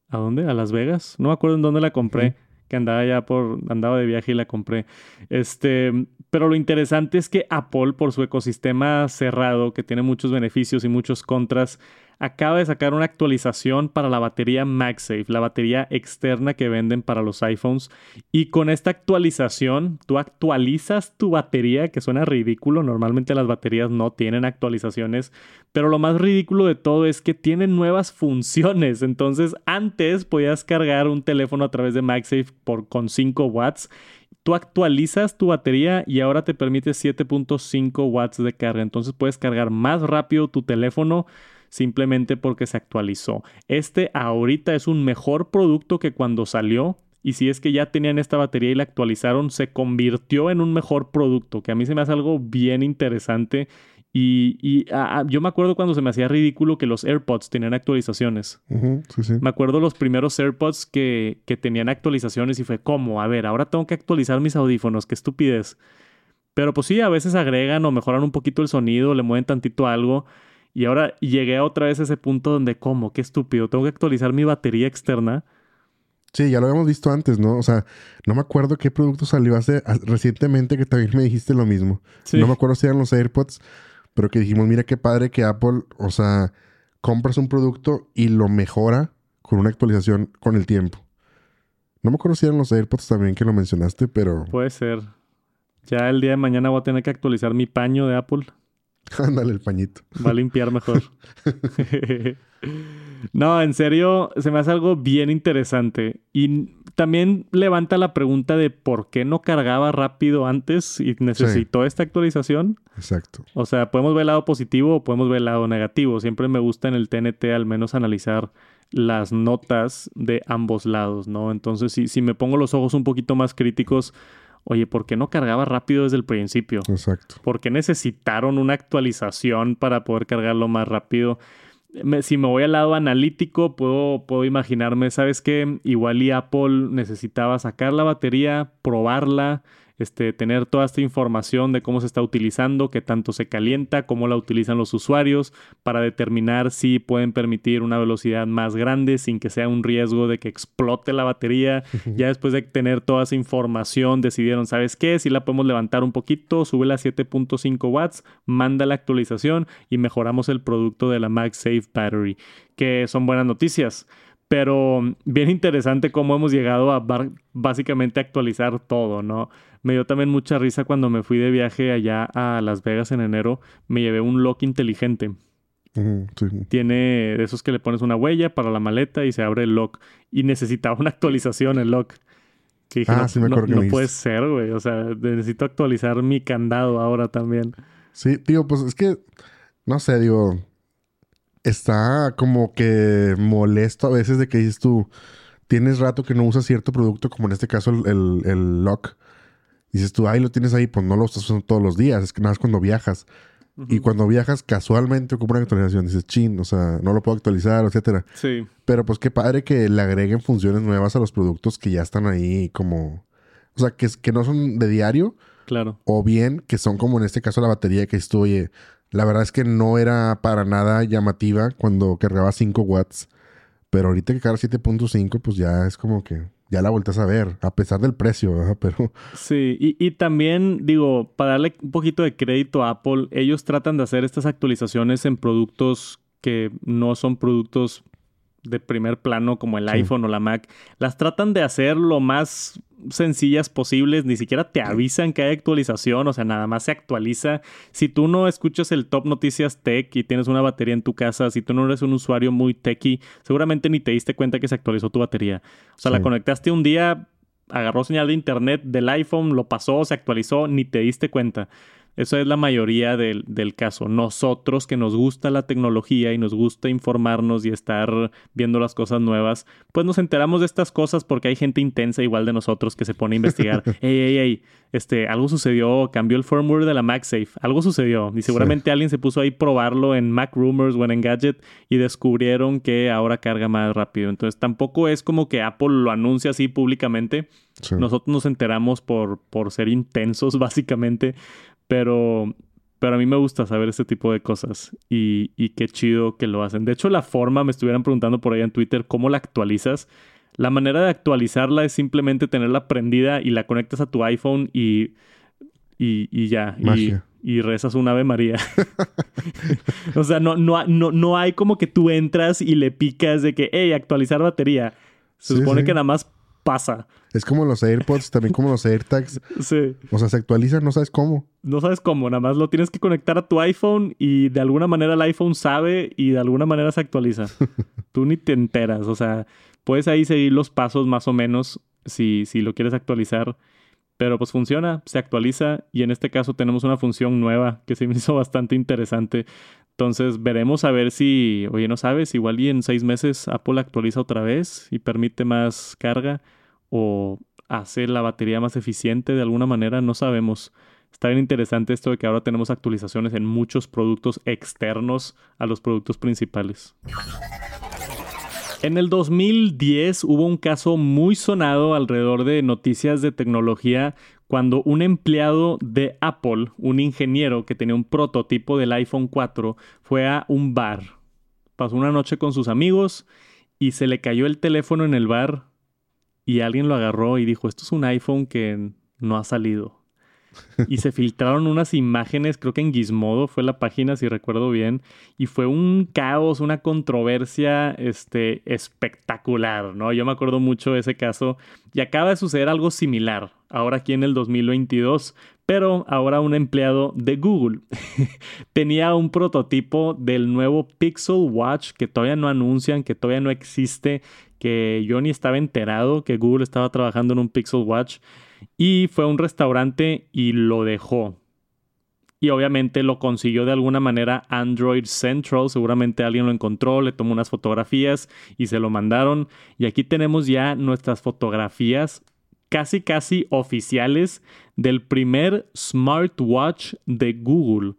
¿A dónde? ¿A Las Vegas? No me acuerdo en dónde la compré que andaba ya por, andaba de viaje y la compré. Este, pero lo interesante es que Apple, por su ecosistema cerrado, que tiene muchos beneficios y muchos contras, acaba de sacar una actualización para la batería MagSafe, la batería externa que venden para los iPhones. Y con esta actualización, tú actualizas tu batería, que suena ridículo. Normalmente las baterías no tienen actualizaciones, pero lo más ridículo de todo es que tienen nuevas [laughs] funciones. Entonces, antes podías cargar un teléfono a través de MagSafe por, con 5 watts tú actualizas tu batería y ahora te permite 7.5 watts de carga. Entonces puedes cargar más rápido tu teléfono simplemente porque se actualizó. Este ahorita es un mejor producto que cuando salió. Y si es que ya tenían esta batería y la actualizaron, se convirtió en un mejor producto, que a mí se me hace algo bien interesante. Y, ah, ah, yo me acuerdo cuando se me hacía ridículo que los AirPods tenían actualizaciones. Me acuerdo los primeros AirPods que, que tenían actualizaciones y fue como, a ver, ahora tengo que actualizar mis audífonos, qué estupidez. Pero pues sí, a veces agregan o mejoran un poquito el sonido, le mueven tantito algo. Y ahora llegué otra vez a ese punto donde, ¿cómo? Qué estúpido. Tengo que actualizar mi batería externa. Sí, ya lo habíamos visto antes, ¿no? O sea, no me acuerdo qué producto salió hace recientemente que también me dijiste lo mismo. No me acuerdo si eran los AirPods, pero que dijimos, mira qué padre que Apple, o sea, compras un producto y lo mejora con una actualización con el tiempo. No me acuerdo si eran los AirPods también que lo mencionaste, pero... Puede ser. Ya el día de mañana voy a tener que actualizar mi paño de Apple. [laughs] Ándale el pañito. Va a limpiar mejor. [laughs] no, en serio, se me hace algo bien interesante. Y también levanta la pregunta de por qué no cargaba rápido antes y necesitó esta actualización. Exacto. O sea, podemos ver el lado positivo o podemos ver el lado negativo. Siempre me gusta en el TNT al menos analizar las notas de ambos lados, ¿no? Entonces, si, si me pongo los ojos un poquito más críticos, oye, ¿por qué no cargaba rápido desde el principio? Exacto. ¿Por qué necesitaron una actualización para poder cargarlo más rápido? si me voy al lado analítico, puedo, puedo imaginarme, ¿sabes qué? Igual y Apple necesitaba sacar la batería, probarla, este, tener toda esta información de cómo se está utilizando, qué tanto se calienta, cómo la utilizan los usuarios, para determinar si pueden permitir una velocidad más grande sin que sea un riesgo de que explote la batería. ya después de tener toda esa información, decidieron, ¿sabes qué? Si la podemos levantar un poquito, sube a 7.5 watts, manda la actualización y mejoramos el producto de la MagSafe Battery, que son buenas noticias. Pero bien interesante cómo hemos llegado a básicamente actualizar todo, ¿no? Me dio también mucha risa cuando me fui de viaje allá a Las Vegas en enero. Me llevé un lock inteligente. Tiene de esos que le pones una huella para la maleta y se abre el lock. Y necesitaba una actualización el lock. Que dije, ah, no, no puede ser, güey. O sea, necesito actualizar mi candado ahora también. Sí, digo, pues es que, no sé, digo, está como que molesto a veces de que dices tú, tienes rato que no usas cierto producto, como en este caso el, el, lock. Dices tú, ahí lo tienes ahí, pues no lo usas todos los días, es que nada más cuando viajas. Y cuando viajas casualmente ocupa una actualización, dices, chin, o sea, no lo puedo actualizar, etcétera. Sí. Pero pues qué padre que le agreguen funciones nuevas a los productos que ya están ahí como... O sea, que, que no son de diario. Claro. O bien que son como en este caso la batería que estoy, la verdad es que no era para nada llamativa cuando cargaba 5 watts. Pero ahorita que carga 7.5, pues ya es como que ya la volteas a ver, a pesar del precio, ¿verdad? [laughs] Pero... Sí, y, y, también digo, para darle un poquito de crédito a Apple, ellos tratan de hacer estas actualizaciones en productos que no son productos de primer plano como el iPhone o la Mac, las tratan de hacer lo más sencillas posibles, ni siquiera te avisan que hay actualización, o sea, nada más se actualiza. Si tú no escuchas el Top Noticias Tech y tienes una batería en tu casa, si tú no eres un usuario muy techy, seguramente ni te diste cuenta que se actualizó tu batería. O sea, la conectaste un día, agarró señal de internet del iPhone, lo pasó, se actualizó, ni te diste cuenta. Eso es la mayoría del, del, caso. Nosotros que nos gusta la tecnología y nos gusta informarnos y estar viendo las cosas nuevas, pues nos enteramos de estas cosas porque hay gente intensa igual de nosotros que se pone a investigar. [laughs] ey, ey, ey, este, algo sucedió, cambió el firmware de la MagSafe, algo sucedió. Y seguramente alguien se puso ahí a probarlo en Mac Rumors o en Engadget y descubrieron que ahora carga más rápido. Entonces tampoco es como que Apple lo anuncia así públicamente. Nosotros nos enteramos por, por ser intensos, [laughs] básicamente. Pero, pero a mí me gusta saber este tipo de cosas y, y qué chido que lo hacen. De hecho, la forma, me estuvieran preguntando por ahí en Twitter, ¿cómo la actualizas? La manera de actualizarla es simplemente tenerla prendida y la conectas a tu iPhone y, y, y ya. Magia. Y, y, rezas un Ave María. [laughs] o sea, no, no, no, no hay como que tú entras y le picas de que, hey, actualizar batería. Se Sí, supone sí. que nada más pasa. Es como los AirPods, también como los AirTags. [laughs] Sí. O sea, se actualizan, no sabes cómo. No sabes cómo, nada más lo tienes que conectar a tu iPhone y de alguna manera el iPhone sabe y de alguna manera se actualiza. [laughs] Tú ni te enteras, o sea, puedes ahí seguir los pasos más o menos si, si lo quieres actualizar, pero pues funciona, se actualiza y en este caso tenemos una función nueva que se me hizo bastante interesante. Entonces veremos a ver si, oye, no sabes, igual y en seis meses Apple actualiza otra vez y permite más carga o hace la batería más eficiente de alguna manera, no sabemos. Está bien interesante esto de que ahora tenemos actualizaciones en muchos productos externos a los productos principales. En el 2010 hubo un caso muy sonado alrededor de noticias de tecnología cuando un empleado de Apple, un ingeniero que tenía un prototipo del iPhone 4, fue a un bar. Pasó una noche con sus amigos y se le cayó el teléfono en el bar y alguien lo agarró y dijo, esto es un iPhone que no ha salido. Y se filtraron unas imágenes, creo que en Gizmodo fue la página, si recuerdo bien, y fue un caos, una controversia este, espectacular, ¿no? Yo me acuerdo mucho de ese caso y acaba de suceder algo similar, ahora aquí en el 2022, pero ahora un empleado de Google [laughs] tenía un prototipo del nuevo Pixel Watch que todavía no anuncian, que todavía no existe, que yo ni estaba enterado que Google estaba trabajando en un Pixel Watch y fue a un restaurante y lo dejó. Y obviamente lo consiguió de alguna manera Android Central. Seguramente alguien lo encontró, le tomó unas fotografías y se lo mandaron. Y aquí tenemos ya nuestras fotografías casi casi oficiales del primer smartwatch de Google.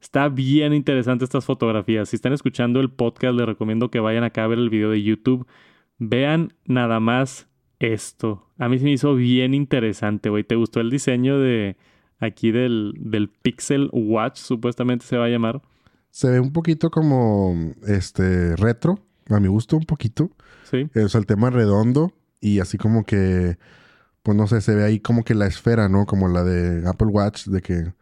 Está bien interesante estas fotografías. Si están escuchando el podcast, les recomiendo que vayan acá a ver el video de YouTube. Vean nada más esto. A mí se me hizo bien interesante, güey. ¿Te gustó el diseño de aquí del, del Pixel Watch? Supuestamente se va a llamar. Se ve un poquito como este retro, a mi gusto un poquito. Sí. O sea, el tema redondo y así como que, pues no sé, se ve ahí como que la esfera, ¿no? Como la de Apple Watch, de que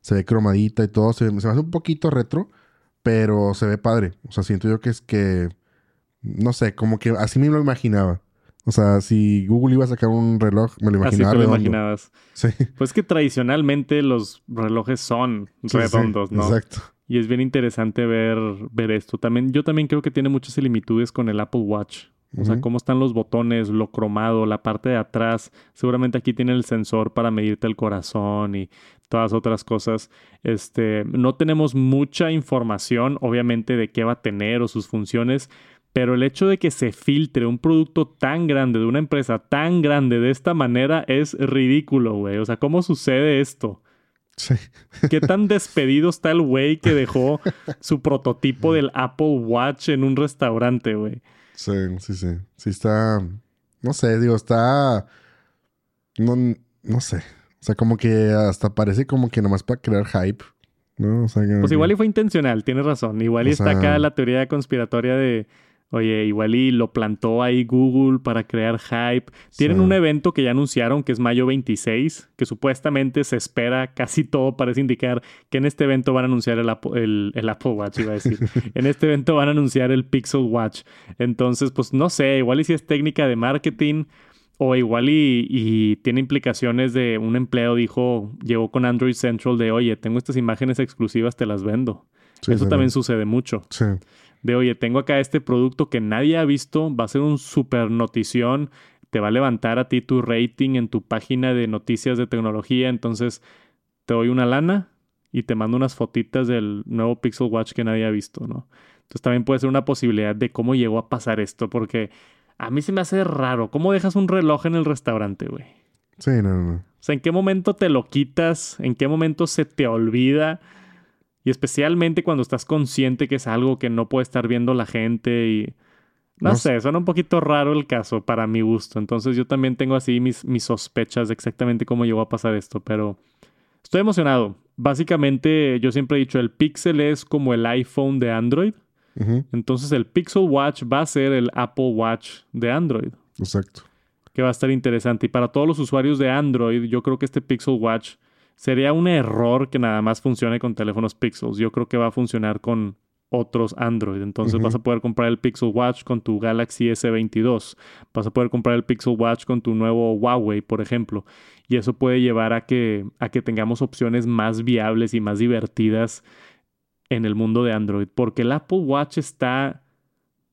se ve cromadita y todo. Se, se me hace un poquito retro, pero se ve padre. O sea, siento yo que es que, no sé, como que así me lo imaginaba. O sea, si Google iba a sacar un reloj, me lo imaginaba Así te lo redondo. imaginabas. Sí. Pues que tradicionalmente los relojes son Sí, sí, redondos, ¿no? Exacto. Y es bien interesante ver, ver esto. También, yo también creo que tiene muchas similitudes con el Apple Watch. O sea, cómo están los botones, lo cromado, la parte de atrás. Seguramente aquí tiene el sensor para medirte el corazón y todas otras cosas. Este, no tenemos mucha información, obviamente, de qué va a tener o sus funciones, pero el hecho de que se filtre un producto tan grande de una empresa tan grande de esta manera es ridículo, güey. O sea, ¿cómo sucede esto? Sí. ¿Qué tan despedido está el güey que dejó su prototipo del Apple Watch en un restaurante, güey? Sí, sí, sí. Sí está... No sé, digo, está... No, no sé. O sea, como que hasta parece como que nomás para crear hype. ¿No? O sea, que- Pues igual y fue intencional, tienes razón. Igual y O está sea- acá la teoría conspiratoria de, Oye, igual y lo plantó ahí Google para crear hype. Tienen Sí. un evento que ya anunciaron que es mayo 26, que supuestamente se espera, casi todo parece indicar que en este evento van a anunciar el Apple, el, el Apple Watch, iba a decir. [laughs] en este evento van a anunciar el Pixel Watch. Entonces, pues no sé, igual y si es técnica de marketing o igual y, y tiene implicaciones de un empleado dijo, llegó con Android Central de, oye, tengo estas imágenes exclusivas, te las vendo. Sí, Eso también sucede mucho Sí. De oye, tengo acá este producto que nadie ha visto, va a ser un super notición, te va a levantar a ti tu rating en tu página de noticias de tecnología, entonces te doy una lana y te mando unas fotitas del nuevo Pixel Watch que nadie ha visto, ¿no? Entonces también puede ser una posibilidad de cómo llegó a pasar esto, porque a mí se me hace raro, ¿cómo dejas un reloj en el restaurante, güey? Sí, no, no, no. O sea, ¿en qué momento te lo quitas? ¿En qué momento se te olvida? Y especialmente cuando estás consciente que es algo que no puede estar viendo la gente y... No, No sé, suena un poquito raro el caso para mi gusto. Entonces yo también tengo así mis, mis sospechas de exactamente cómo llegó a pasar esto, pero estoy emocionado. Básicamente yo siempre he dicho, el Pixel es como el iPhone de Android. Entonces el Pixel Watch va a ser el Apple Watch de Android Exacto. que va a estar interesante. Y para todos los usuarios de Android, yo creo que este Pixel Watch sería un error que nada más funcione con teléfonos Pixels. Yo creo que va a funcionar con otros Android. Entonces vas a poder comprar el Pixel Watch con tu Galaxy S22. Vas a poder comprar el Pixel Watch con tu nuevo Huawei, por ejemplo. Y eso puede llevar a que, a que tengamos opciones más viables y más divertidas en el mundo de Android. Porque el Apple Watch está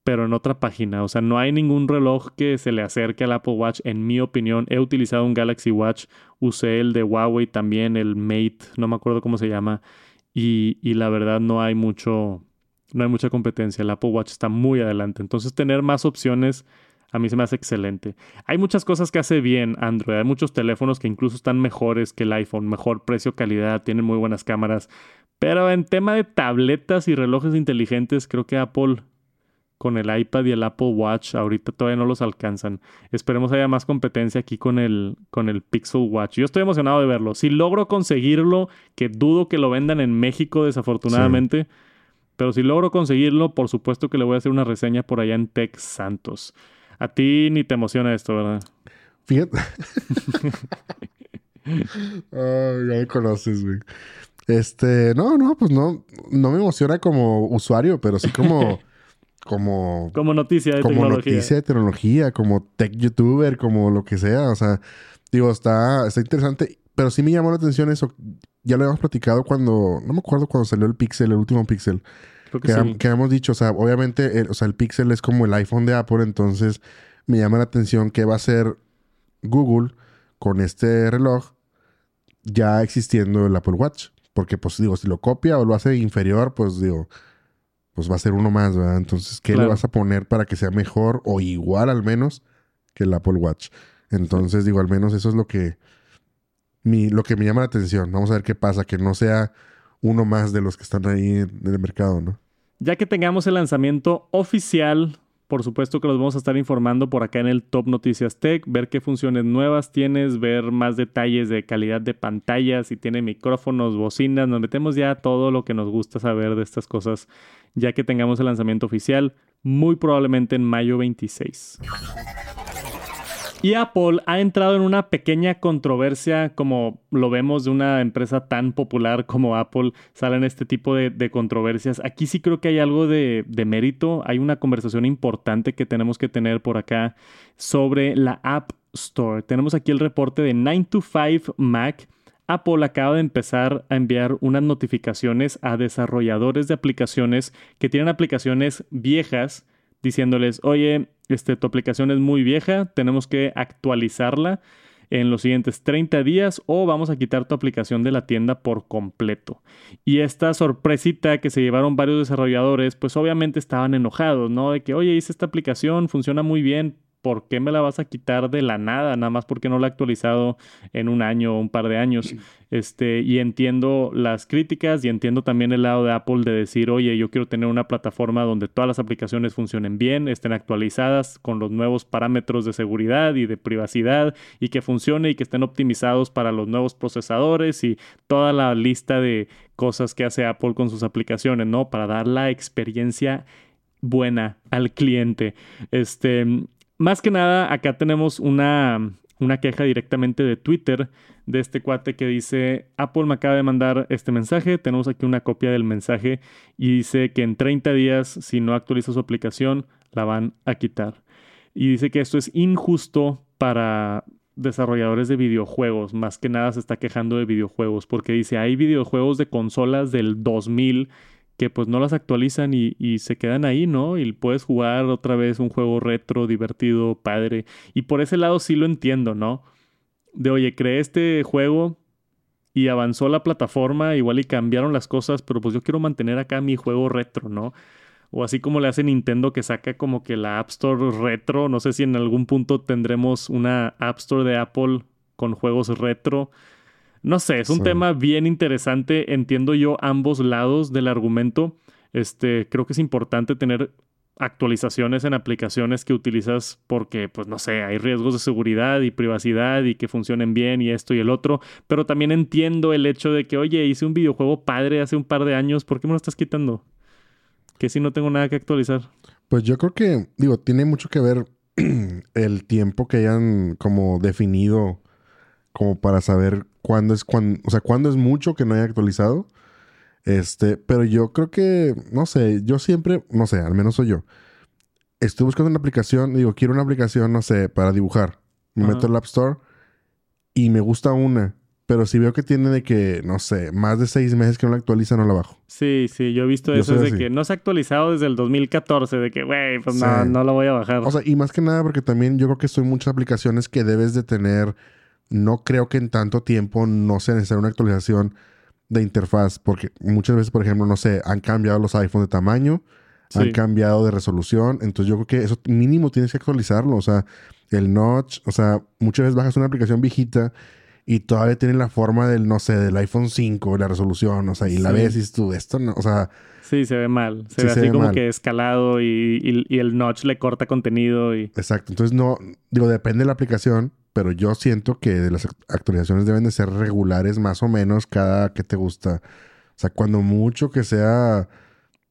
pero en otra página. O sea, no hay ningún reloj que se le acerque al Apple Watch. En mi opinión, he utilizado un Galaxy Watch, usé el de Huawei también, el Mate, no me acuerdo cómo se llama. Y, y la verdad no hay mucho, no hay mucha competencia. El Apple Watch está muy adelante. Entonces, tener más opciones a mí se me hace excelente. Hay muchas cosas que hace bien Android. Hay muchos teléfonos que incluso están mejores que el iPhone. Mejor precio-calidad, tienen muy buenas cámaras. Pero en tema de tabletas y relojes inteligentes, creo que Apple con el iPad y el Apple Watch ahorita todavía no los alcanzan. Esperemos haya más competencia aquí con el, con el Pixel Watch. Yo estoy emocionado de verlo. Si logro conseguirlo, que dudo que lo vendan en México desafortunadamente, pero si logro conseguirlo, por supuesto que le voy a hacer una reseña por allá en Tech Santos. A ti ni te emociona esto, ¿verdad? Fíjate. [laughs] Ay, ya me conoces, güey. Este, no, no, pues no, no me emociona como usuario, pero sí como, [laughs] como, Como noticia de como tecnología. noticia de tecnología, como tech youtuber, como lo que sea. O sea, digo, está, está interesante, pero sí me llamó la atención eso. Ya lo habíamos platicado cuando, no me acuerdo cuando salió el Pixel, el último Pixel. Creo que que, sí. ham- que hemos dicho, o sea, obviamente, el, o sea, el Pixel es como el iPhone de Apple, entonces me llama la atención que va a ser Google con este reloj ya existiendo el Apple Watch. Porque, pues, digo, si lo copia o lo hace inferior, pues, digo, pues va a ser uno más, ¿verdad? Entonces, ¿qué le vas a poner para que sea mejor o igual al menos que el Apple Watch? Entonces, digo, al menos eso es lo que, mi, lo que me llama la atención. Vamos a ver qué pasa, que no sea uno más de los que están ahí en el mercado, ¿no? Ya que tengamos el lanzamiento oficial, por supuesto que los vamos a estar informando por acá en el Top Noticias Tech, ver qué funciones nuevas tienes, ver más detalles de calidad de pantalla, si tiene micrófonos, bocinas, nos metemos ya todo lo que nos gusta saber de estas cosas, ya que tengamos el lanzamiento oficial, muy probablemente en mayo 26. Y Apple ha entrado en una pequeña controversia, como lo vemos de una empresa tan popular como Apple, salen este tipo de, controversias. Aquí sí creo que hay algo de, mérito, hay una conversación importante que tenemos que tener por acá sobre la App Store. Tenemos aquí el reporte de 9 to 5 Mac. Apple acaba de empezar a enviar unas notificaciones a desarrolladores de aplicaciones que tienen aplicaciones viejas diciéndoles, oye, este, tu aplicación es muy vieja, tenemos que actualizarla en los siguientes 30 días o vamos a quitar tu aplicación de la tienda por completo. Y esta sorpresita que se llevaron varios desarrolladores, pues obviamente estaban enojados, ¿no? De que, oye, hice esta aplicación, funciona muy bien, ¿por qué me la vas a quitar de la nada? Nada más porque no la he actualizado en un año o un par de años. Este, y entiendo las críticas y entiendo también el lado de Apple de decir, oye, yo quiero tener una plataforma donde todas las aplicaciones funcionen bien, estén actualizadas con los nuevos parámetros de seguridad y de privacidad y que funcione y que estén optimizados para los nuevos procesadores y toda la lista de cosas que hace Apple con sus aplicaciones, ¿no? Para dar la experiencia buena al cliente. Este, más que nada, acá tenemos una, una queja directamente de Twitter de este cuate que dice, Apple me acaba de mandar este mensaje, tenemos aquí una copia del mensaje y dice que en 30 días, si no actualiza su aplicación, la van a quitar. Y dice que esto es injusto para desarrolladores de videojuegos, más que nada se está quejando de videojuegos, porque dice, hay videojuegos de consolas del 2000 que pues no las actualizan y, se quedan ahí, ¿no? Y puedes jugar otra vez un juego retro, divertido, padre. Y por ese lado sí lo entiendo, ¿no? De, oye, creé este juego y avanzó la plataforma, igual y cambiaron las cosas, pero pues yo quiero mantener acá mi juego retro, ¿no? O así como le hace Nintendo que saca como que la App Store retro. No sé si en algún punto tendremos una App Store de Apple con juegos retro. No sé, es un tema bien interesante. Entiendo yo ambos lados del argumento. Este, creo que es importante tener actualizaciones en aplicaciones que utilizas porque, pues no sé, hay riesgos de seguridad y privacidad y que funcionen bien y esto y el otro. Pero también entiendo el hecho de que, oye, hice un videojuego padre hace un par de años, ¿por qué me lo estás quitando? que si no tengo nada que actualizar. Pues yo creo que, digo, tiene mucho que ver [clears throat] el tiempo que hayan como definido como para saber cuándo es cuándo, o sea, cuándo es mucho que no haya actualizado. Este, pero yo creo que, no sé, yo siempre, no sé, al menos soy yo. Estoy buscando una aplicación, digo, quiero una aplicación, no sé, para dibujar. Me meto al App Store y me gusta una. Pero si veo que tiene de que, no sé, más de seis meses que no la actualiza, no la bajo. Sí, sí, yo he visto eso de que no se ha actualizado desde el 2014, de que, güey, pues no, no la voy a bajar. O sea, y más que nada porque también yo creo que son muchas aplicaciones que debes de tener. No creo que en tanto tiempo no sea necesaria una actualización de interfaz, porque muchas veces, por ejemplo, no sé, han cambiado los iPhones de tamaño, han cambiado de resolución, entonces yo creo que eso mínimo tienes que actualizarlo, o sea, el notch, o sea, muchas veces bajas una aplicación viejita y todavía tiene la forma del, no sé, del iPhone 5, la resolución, o sea, y la ves y tú, esto no, o sea... Sí, se ve mal. Se ve así como que escalado y, y, el notch le corta contenido y... Exacto. Entonces, no... Digo, depende de la aplicación, pero yo siento que las actualizaciones deben de ser regulares más o menos cada que te gusta. O sea, cuando mucho que sea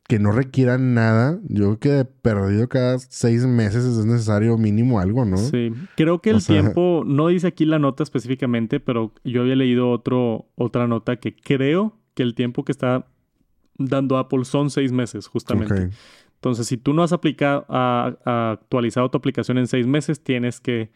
que no requieran nada. Yo creo que perdido cada seis meses es necesario mínimo algo, ¿no? Sí. Creo que el tiempo, no dice aquí la nota específicamente, pero yo había leído otro, otra nota que creo que el tiempo que está dando Apple son seis meses, justamente. Entonces, si tú no has aplicado, actualizado tu aplicación en seis meses, tienes que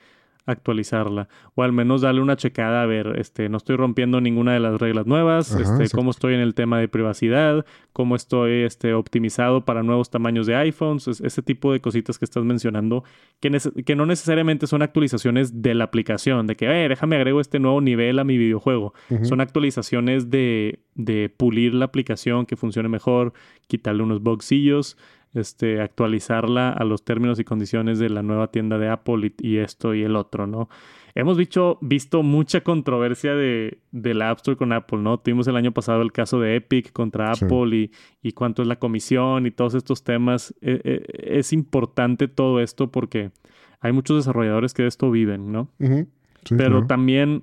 actualizarla o al menos darle una checada a ver, este, no estoy rompiendo ninguna de las reglas nuevas, este, cómo estoy en el tema de privacidad, cómo estoy este, optimizado para nuevos tamaños de iPhones, ese tipo de cositas que estás mencionando, que, que no necesariamente son actualizaciones de la aplicación, de que, eh, déjame agrego este nuevo nivel a mi videojuego, son actualizaciones de, de pulir la aplicación, que funcione mejor, quitarle unos bugsillos, este, actualizarla a los términos y condiciones de la nueva tienda de Apple y, esto y el otro, ¿no? Hemos visto, visto mucha controversia de, la App Store con Apple, ¿no? Tuvimos el año pasado el caso de Epic contra Apple y, y, cuánto es la comisión y todos estos temas. E, e, es importante todo esto porque hay muchos desarrolladores que de esto viven, ¿no? Pero también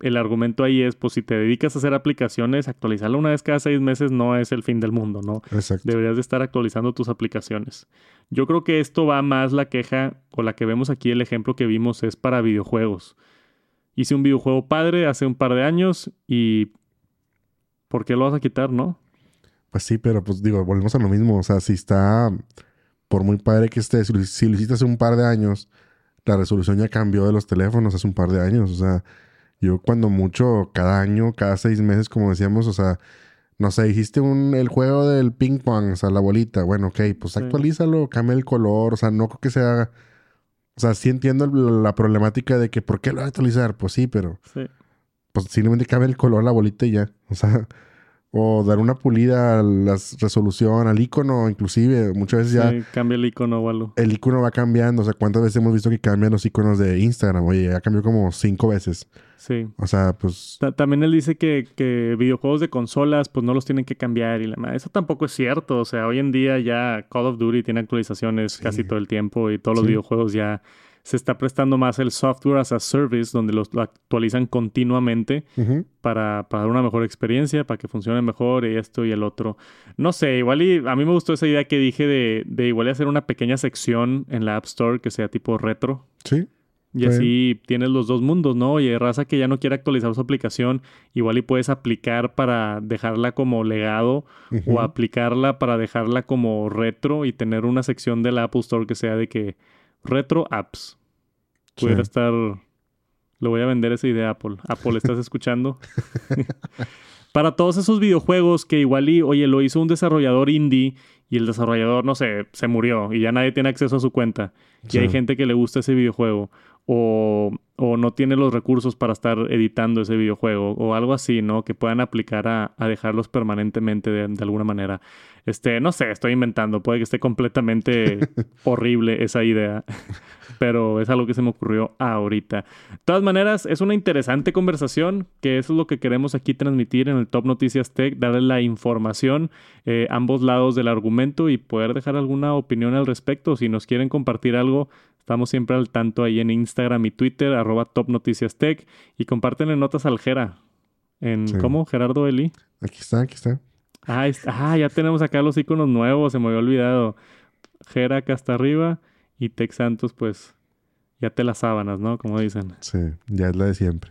el argumento ahí es, pues si te dedicas a hacer aplicaciones, actualizarla una vez cada seis meses no es el fin del mundo, ¿no? Exacto. Deberías de estar actualizando tus aplicaciones. Yo creo que esto va más la queja, o la que vemos aquí, el ejemplo que vimos es para videojuegos. Hice un videojuego padre hace un par de años y... ¿Por qué lo vas a quitar, no? Pues sí, pero pues digo, volvemos a lo mismo. O sea, si está, por muy padre que esté, si lo hiciste hace un par de años, la resolución ya cambió de los teléfonos hace un par de años. O sea, yo cuando mucho, cada año, cada seis meses, como decíamos, o sea, no sé, hiciste un, el juego del ping pong, o sea, la bolita. Bueno, ok, pues actualízalo, cambia el color, o sea, no creo que sea... O sea, sí entiendo la problemática de que ¿por qué lo va a actualizar? Pues sí, pero... Sí. Pues simplemente cambia el color, la bolita y ya. O sea, o dar una pulida a la resolución, al icono, inclusive. Muchas veces ya. Sí, cambia el icono o algo. El icono va cambiando. O sea, ¿cuántas veces hemos visto que cambian los iconos de Instagram? Oye, ya cambió como cinco veces. Sí. O sea, pues. también él dice que, que, videojuegos de consolas, pues no los tienen que cambiar. Y la Eso tampoco es cierto. O sea, hoy en día ya Call of Duty tiene actualizaciones casi todo el tiempo y todos los videojuegos ya se está prestando más el software as a service, donde los, lo actualizan continuamente para, para dar una mejor experiencia, para que funcione mejor y esto y el otro. No sé, igual y a mí me gustó esa idea que dije de, de igual y hacer una pequeña sección en la App Store que sea tipo retro. Sí. Y así tienes los dos mundos, ¿no? Oye, raza que ya no quiere actualizar su aplicación, igual y puedes aplicar para dejarla como legado o aplicarla para dejarla como retro y tener una sección de la Apple Store que sea de que retro apps. Sí. Pudiera estar... Le voy a vender esa idea a Apple. Apple, ¿estás escuchando? [laughs] para todos esos videojuegos que igual y, oye, lo hizo un desarrollador indie y el desarrollador, no sé, se murió y ya nadie tiene acceso a su cuenta. Y Sí. hay gente que le gusta ese videojuego. O, o no tiene los recursos para estar editando ese videojuego. O algo así, ¿no? Que puedan aplicar a, a dejarlos permanentemente de, de alguna manera. Este, no sé, estoy inventando. Puede que esté completamente [laughs] horrible esa idea. [laughs] Pero es algo que se me ocurrió ahorita. De todas maneras, es una interesante conversación, que eso es lo que queremos aquí transmitir en el Top Noticias Tech, darle la información, eh, ambos lados del argumento y poder dejar alguna opinión al respecto. Si nos quieren compartir algo, estamos siempre al tanto ahí en Instagram y Twitter, arroba Top Noticias Tech, y compártenle notas al Jera. En, Sí. ¿Cómo? Gerardo Eli. Aquí está, aquí está. Ah, es- ah, ya tenemos acá los iconos nuevos, se me había olvidado. Jera acá hasta arriba y Tech Santos, pues ya te las sábanas, ¿no? Como dicen. Sí, ya es la de siempre.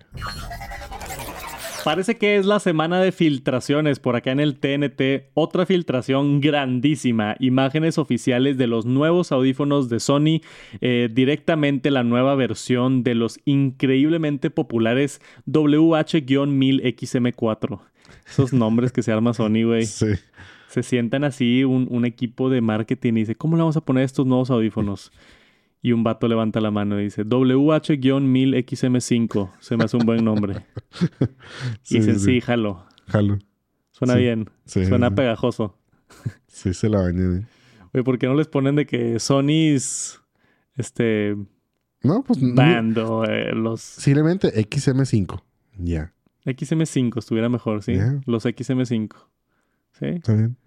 Parece que es la semana de filtraciones por acá en el TNT. Otra filtración grandísima. Imágenes oficiales de los nuevos audífonos de Sony. eh, directamente la nueva versión de los increíblemente populares WH-1000XM4. Esos nombres que se arma Sony, güey. Sí. Se sientan así un, un equipo de marketing y dice, ¿cómo le vamos a poner estos nuevos audífonos? Y un vato levanta la mano y dice, WH-1000XM5. Se me hace un buen nombre. [laughs] y dicen, sí, jalo. Jalo. Suena Sí. bien. Sí, Suena sí. pegajoso. Sí, se la bañan. ¿eh? Oye, ¿por qué no les ponen de que Sony's este No, pues no- band o eh, los Simplemente XM5. Ya, XM5 estuviera mejor, sí? Ya. Los XM5. ¿Sí? está bien.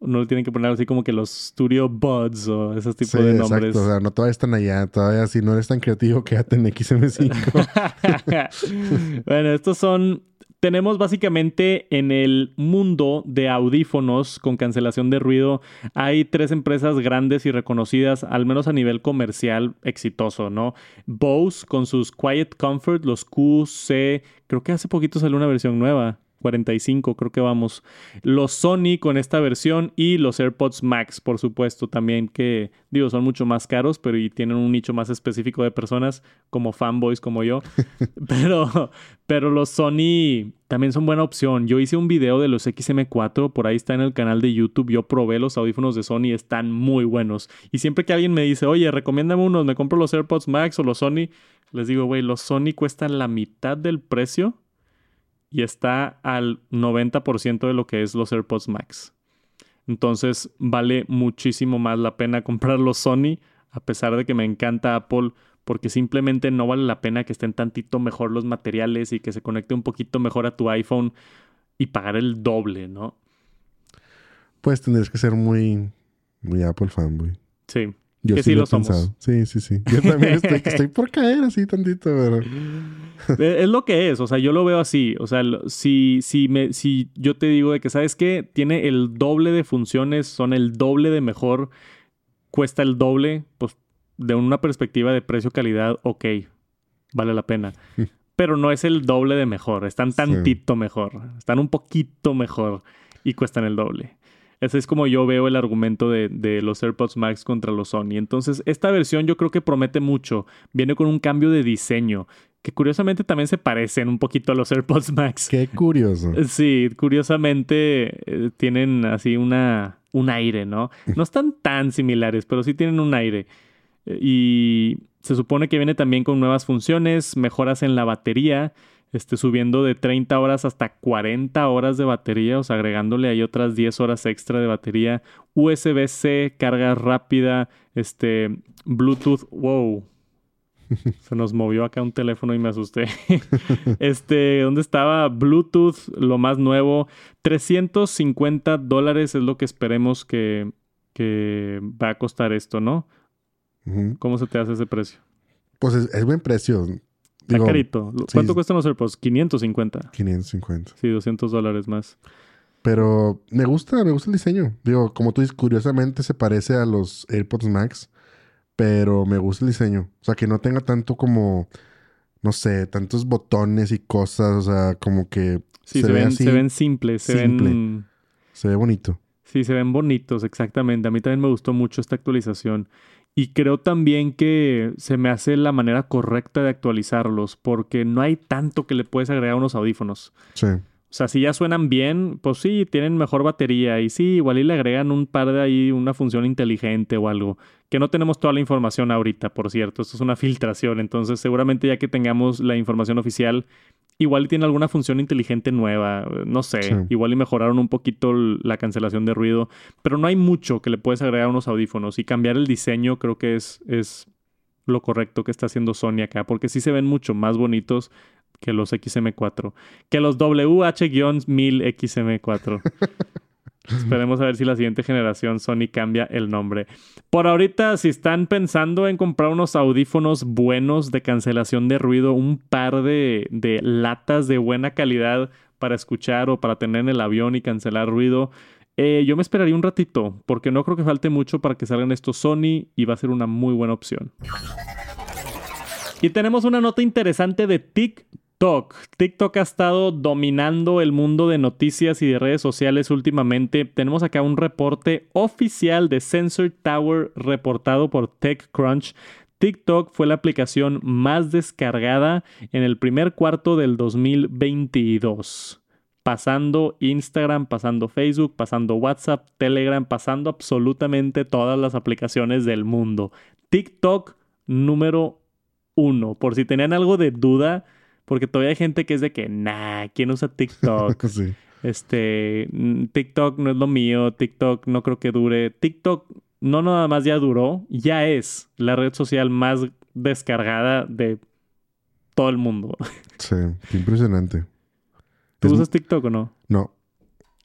No le tienen que poner así como que los Studio Buds o esos tipos Sí, de nombres. exacto. O sea, no todavía están allá. Todavía si no eres tan creativo, quédate en XM5. bueno, estos son. Tenemos básicamente en el mundo de audífonos con cancelación de ruido, hay tres empresas grandes y reconocidas, al menos a nivel comercial exitoso, ¿no? Bose con sus Quiet Comfort, los QC, creo que hace poquito salió una versión nueva. 45, creo que vamos. Los Sony con esta versión y los AirPods Max, por supuesto, también que, digo, son mucho más caros, pero y tienen un nicho más específico de personas como fanboys como yo. [laughs] pero, pero los Sony también son buena opción. Yo hice un video de los XM4, por ahí está en el canal de YouTube. Yo probé los audífonos de Sony, están muy buenos. Y siempre que alguien me dice, oye, recomiéndame unos, me compro los AirPods Max o los Sony, les digo, güey, los Sony cuestan la mitad del precio y está al 90% de lo que es los AirPods Max. Entonces vale muchísimo más la pena [laughs] comprar los Sony, a pesar de que me encanta Apple, porque simplemente no vale la pena que estén tantito mejor los materiales y que se conecte un poquito mejor a tu iPhone y pagar el doble, ¿no? pues tendrías que ser muy, muy Apple fanboy. Sí. Yo Que sí, sí lo he somos. pensado. Sí, sí, sí. Yo también estoy, estoy por caer así tantito, pero... [laughs] Es lo que es, o sea, yo lo veo así. O sea, si, si, me, si yo te digo de que, ¿sabes qué? Tiene el doble de funciones, son el doble de mejor, cuesta el doble, pues de una perspectiva de precio-calidad, ok, vale la pena. [laughs] Pero no es el doble de mejor, están Sí. tantito mejor, están un poquito mejor y cuestan el doble. Ese es como yo veo el argumento de, de los AirPods Max contra los Sony. Entonces, esta versión yo creo que promete mucho. Viene con un cambio de diseño, que curiosamente también se parecen un poquito a los AirPods Max. Qué curioso. Sí, curiosamente eh, tienen así una, un aire, ¿no? [laughs] No están tan similares, pero sí tienen un aire. Eh, Y se supone que viene también con nuevas funciones, mejoras en la batería, este, subiendo de 30 horas hasta 40 horas de batería, o sea, agregándole ahí otras 10 horas extra de batería, USB-C, carga rápida, este, Bluetooth, wow. [laughs] Se nos movió acá un teléfono y me asusté. [laughs] este, ¿dónde estaba? Bluetooth, lo más nuevo. 350 dólares es lo que esperemos que, que va a costar esto, ¿no? ¿Cómo se te hace ese precio? Pues es, es buen precio. Está Digo, carito. sí, ¿Cuánto sí. cuestan los AirPods? 550. 550. Sí, 200 dólares más. Pero me gusta, me gusta el diseño. Digo, como tú dices, curiosamente se parece a los AirPods Max, pero me gusta el diseño. O sea, que no tenga tanto como, no sé, tantos botones y cosas. O sea, como que Sí, Se se, ve ven, así, se ven simples, se simple. ven... se ve bonito. Sí, se ven bonitos, exactamente. A mí también me gustó mucho esta actualización. Y creo también que se me hace la manera correcta de actualizarlos, porque no hay tanto que le puedes agregar a unos audífonos. Sí. O sea, si ya suenan bien, pues sí, tienen mejor batería. Y sí, igual y le agregan un par de ahí, una función inteligente o algo. Que no tenemos toda la información ahorita, por cierto. Esto es una [laughs] filtración. Entonces, seguramente ya que tengamos la información oficial, igual tiene alguna función inteligente nueva. No sé. Sí. Igual y mejoraron un poquito la cancelación de ruido. Pero no hay mucho que le puedes agregar a unos audífonos. Y cambiar el diseño creo que es, es lo correcto que está haciendo Sony acá. Porque sí se ven mucho más bonitos que los XM4 que los WH-1000 XM4. [laughs] Esperemos a ver si la siguiente generación Sony cambia el nombre. Por ahorita, si están pensando en comprar unos audífonos buenos de cancelación de ruido, un par de, de latas de buena calidad para escuchar o para tener en el avión y cancelar ruido, eh, yo me esperaría un ratito, porque no creo que falte mucho para que salgan estos Sony y va a ser una muy buena opción. Y tenemos una nota interesante de TikTok. TikTok ha estado dominando el mundo de noticias y de redes sociales últimamente. Tenemos acá un reporte oficial de Sensor Tower reportado por TechCrunch. TikTok fue la aplicación más descargada en el primer cuarto del 2022 pasando Instagram, pasando Facebook, pasando WhatsApp, Telegram, pasando absolutamente todas las aplicaciones del mundo. TikTok número uno. Por si tenían algo de duda, porque todavía hay gente que es de que, nah, ¿quién usa TikTok? [laughs] sí. este, mm, TikTok no es lo mío, TikTok no creo que dure. TikTok no nada más ya duró, ya es la red social más descargada de todo el mundo. [laughs] Sí. Qué impresionante. ¿Tú Es- usas TikTok o no? No.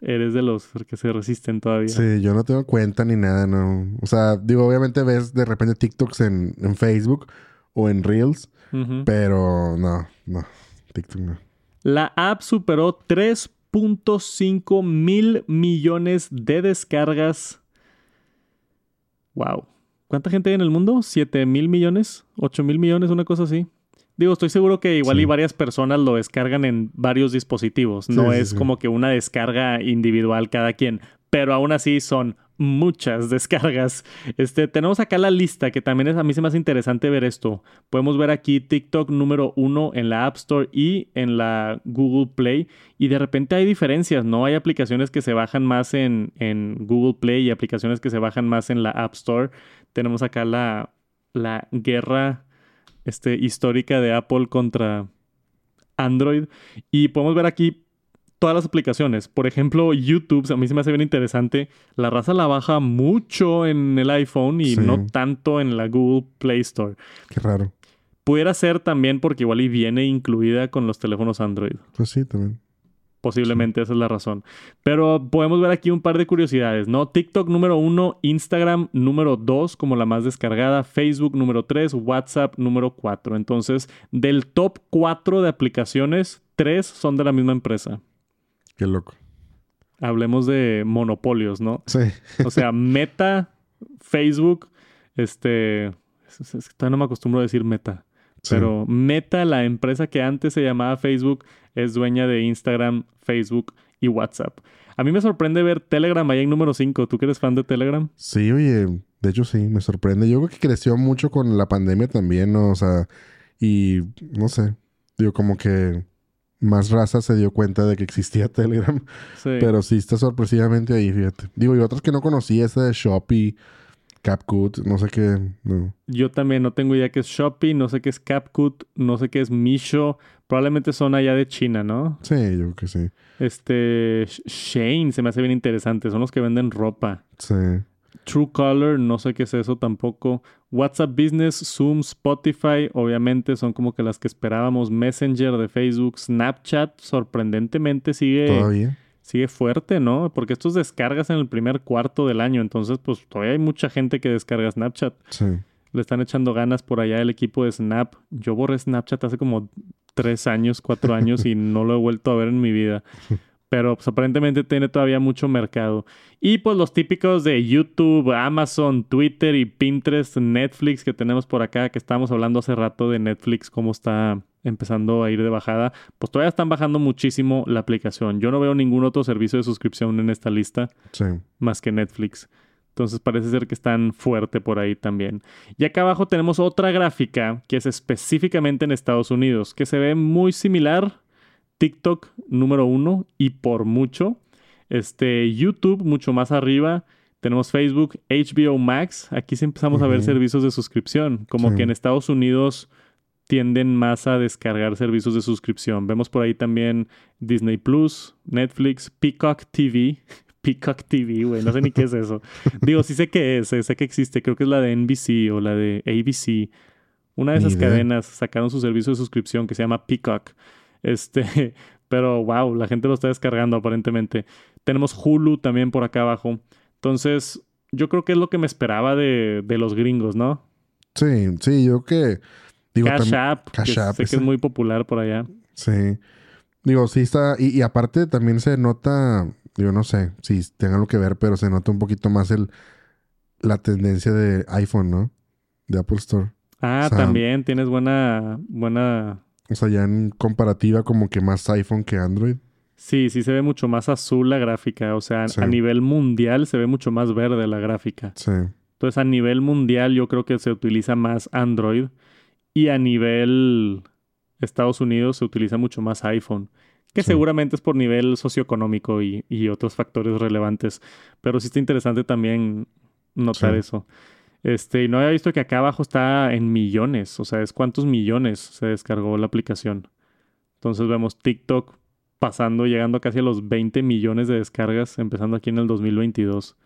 Eres de los que se resisten todavía. Sí, yo no tengo cuenta ni nada, no. O sea, digo, obviamente ves de repente TikToks en, en Facebook o en Reels, pero no, no. TikTok no. La app superó 3.5 mil millones de descargas. Wow. ¿Cuánta gente hay en el mundo? ¿7 mil millones? ¿8 mil millones? Una cosa así. Digo, estoy seguro que igual Sí. y varias personas lo descargan en varios dispositivos. No Sí, es como que una descarga individual cada quien. Pero aún así son muchas [laughs] descargas. Este, tenemos acá la lista que también es, a mí se me hace interesante ver esto. Podemos ver aquí TikTok número uno en la App Store y en la Google Play. Y de repente hay diferencias, ¿no? Hay aplicaciones que se bajan más en, en Google Play y aplicaciones que se bajan más en la App Store. Tenemos acá la, la guerra este, histórica de Apple contra Android. Y podemos ver aquí todas las aplicaciones. Por ejemplo, YouTube, a mí se me hace bien interesante. La raza la baja mucho en el iPhone y Sí. no tanto en la Google Play Store. Qué raro. Pudiera ser también porque igual y viene incluida con los teléfonos Android. Pues sí, también. Posiblemente esa es la razón. Pero podemos ver aquí un par de curiosidades, ¿no? TikTok número uno, Instagram número dos como la más descargada, Facebook número tres, WhatsApp número cuatro. Entonces, del top cuatro de aplicaciones, tres son de la misma empresa. Qué loco. Hablemos de monopolios, ¿no? Sí. O sea, [laughs] Meta, Facebook, este... es- que todavía no me acostumbro a decir Meta. sí. Pero Meta, la empresa que antes se llamaba Facebook, es dueña de Instagram, Facebook y WhatsApp. A mí me sorprende ver Telegram ahí en número 5. ¿Tú que eres fan de Telegram? Sí, oye, de hecho sí, me sorprende. Yo creo que creció mucho con la pandemia también, ¿no? O sea, y no sé, digo, como que más raza se dio cuenta de que existía Telegram, Sí. pero sí está sorpresivamente ahí, fíjate. Digo, y otros que no conocía, ese de Shopee, CapCut, no sé qué, no. Yo también no tengo idea qué es Shopee, no sé qué es CapCut, no sé qué es Misho. Probablemente son allá de China, ¿no? Sí, yo creo que sí. Este... Sh- Shane se me hace bien interesante. Son los que venden ropa. Sí. Truecaller, no sé qué es eso tampoco. WhatsApp Business, Zoom, Spotify, obviamente son como que las que esperábamos. Messenger de Facebook, Snapchat, sorprendentemente sigue, Todavía. sigue fuerte, ¿no? Porque estos descargas en el primer cuarto del año, entonces pues todavía hay mucha gente que descarga Snapchat. Sí. Le están echando ganas por allá el equipo de Snap. Yo borré Snapchat hace como tres años, cuatro años y no lo he vuelto a ver en mi vida. [laughs] Pero pues, aparentemente tiene todavía mucho mercado. Y pues los típicos de YouTube, Amazon, Twitter y Pinterest, Netflix que tenemos por acá, que estábamos hablando hace rato de Netflix, cómo está empezando a ir de bajada, pues todavía están bajando muchísimo la aplicación. Yo no veo ningún otro servicio de suscripción en esta lista Sí. más que Netflix. Entonces parece ser que están fuerte por ahí también. Y acá abajo tenemos otra gráfica que es específicamente en Estados Unidos, que se ve muy similar. TikTok número uno y por mucho. Este, YouTube mucho más arriba. Tenemos Facebook, HBO Max. Aquí sí empezamos a ver servicios de suscripción. Como Sí. que en Estados Unidos tienden más a descargar servicios de suscripción. Vemos por ahí también Disney Plus, Netflix, Peacock TV. [laughs] Peacock TV, güey, no sé ni qué es eso. [laughs] Digo, sí sé qué es, eh, sé que existe, creo que es la de NBC o la de ABC. Una de esas cadenas sacaron su servicio de suscripción que se llama Peacock. Este, [laughs] pero wow, la gente lo está descargando aparentemente. Tenemos Hulu también por acá abajo. Entonces, yo creo que es lo que me esperaba de, de los gringos, ¿no? Sí, sí, yo que. Digo, Cash App, que Cash App, sé que es muy popular por allá. Sí. Digo, sí está. Y, y aparte también se nota. Digo, no sé si tenga algo que ver, pero se nota un poquito más el la tendencia de iPhone, ¿no? De Apple Store. Ah, O sea, también tienes buena, buena. O sea, ya en comparativa, como que más iPhone que Android. Sí, sí se ve mucho más azul la gráfica. O sea, Sí. a nivel mundial se ve mucho más verde la gráfica. Sí. Entonces, a nivel mundial, yo creo que se utiliza más Android. Y a nivel Estados Unidos se utiliza mucho más iPhone. Que Sí. seguramente es por nivel socioeconómico y, y otros factores relevantes. Pero sí está interesante también notar Sí. eso. Este, y no había visto que acá abajo está en millones. O sea, es cuántos millones se descargó la aplicación. Entonces vemos TikTok pasando, llegando casi a los 20 millones de descargas, empezando aquí en el 2022.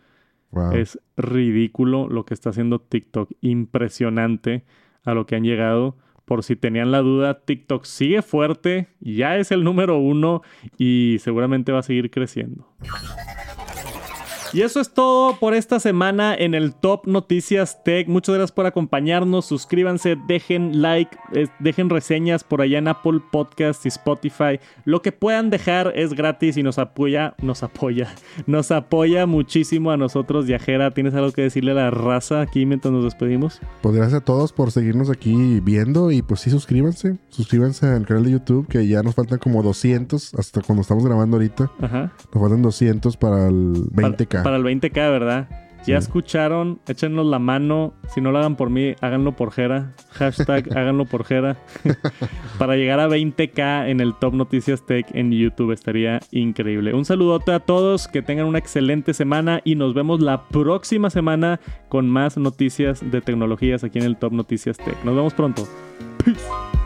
Wow. Es ridículo lo que está haciendo TikTok. Impresionante a lo que han llegado. Por si tenían la duda, TikTok sigue fuerte, ya es el número uno y seguramente va a seguir creciendo. Y eso es todo por esta semana en el Top Noticias Tech. Muchas gracias por acompañarnos. Suscríbanse, dejen like, eh, dejen reseñas por allá en Apple Podcast y Spotify. Lo que puedan dejar es gratis y nos apoya, nos apoya, [laughs] nos apoya muchísimo a nosotros, Viajera. ¿Tienes algo que decirle a la raza aquí mientras nos despedimos? Pues gracias a todos por seguirnos aquí viendo y pues sí, suscríbanse. Suscríbanse al canal de YouTube que ya nos faltan como 200 hasta cuando estamos grabando ahorita. Ajá. Nos faltan 200 para el 20k. Para, para el 20k, ¿verdad? Sí. Ya escucharon, échenos la mano. Si no lo hagan por mí, háganlo por Jera. Hashtag [laughs] háganlo por Jera. Para llegar a 20k en el Top Noticias Tech en YouTube estaría increíble. Un saludote a todos, que tengan una excelente semana y nos vemos la próxima semana con más noticias de tecnologías aquí en el Top Noticias Tech. Nos vemos pronto. Peace.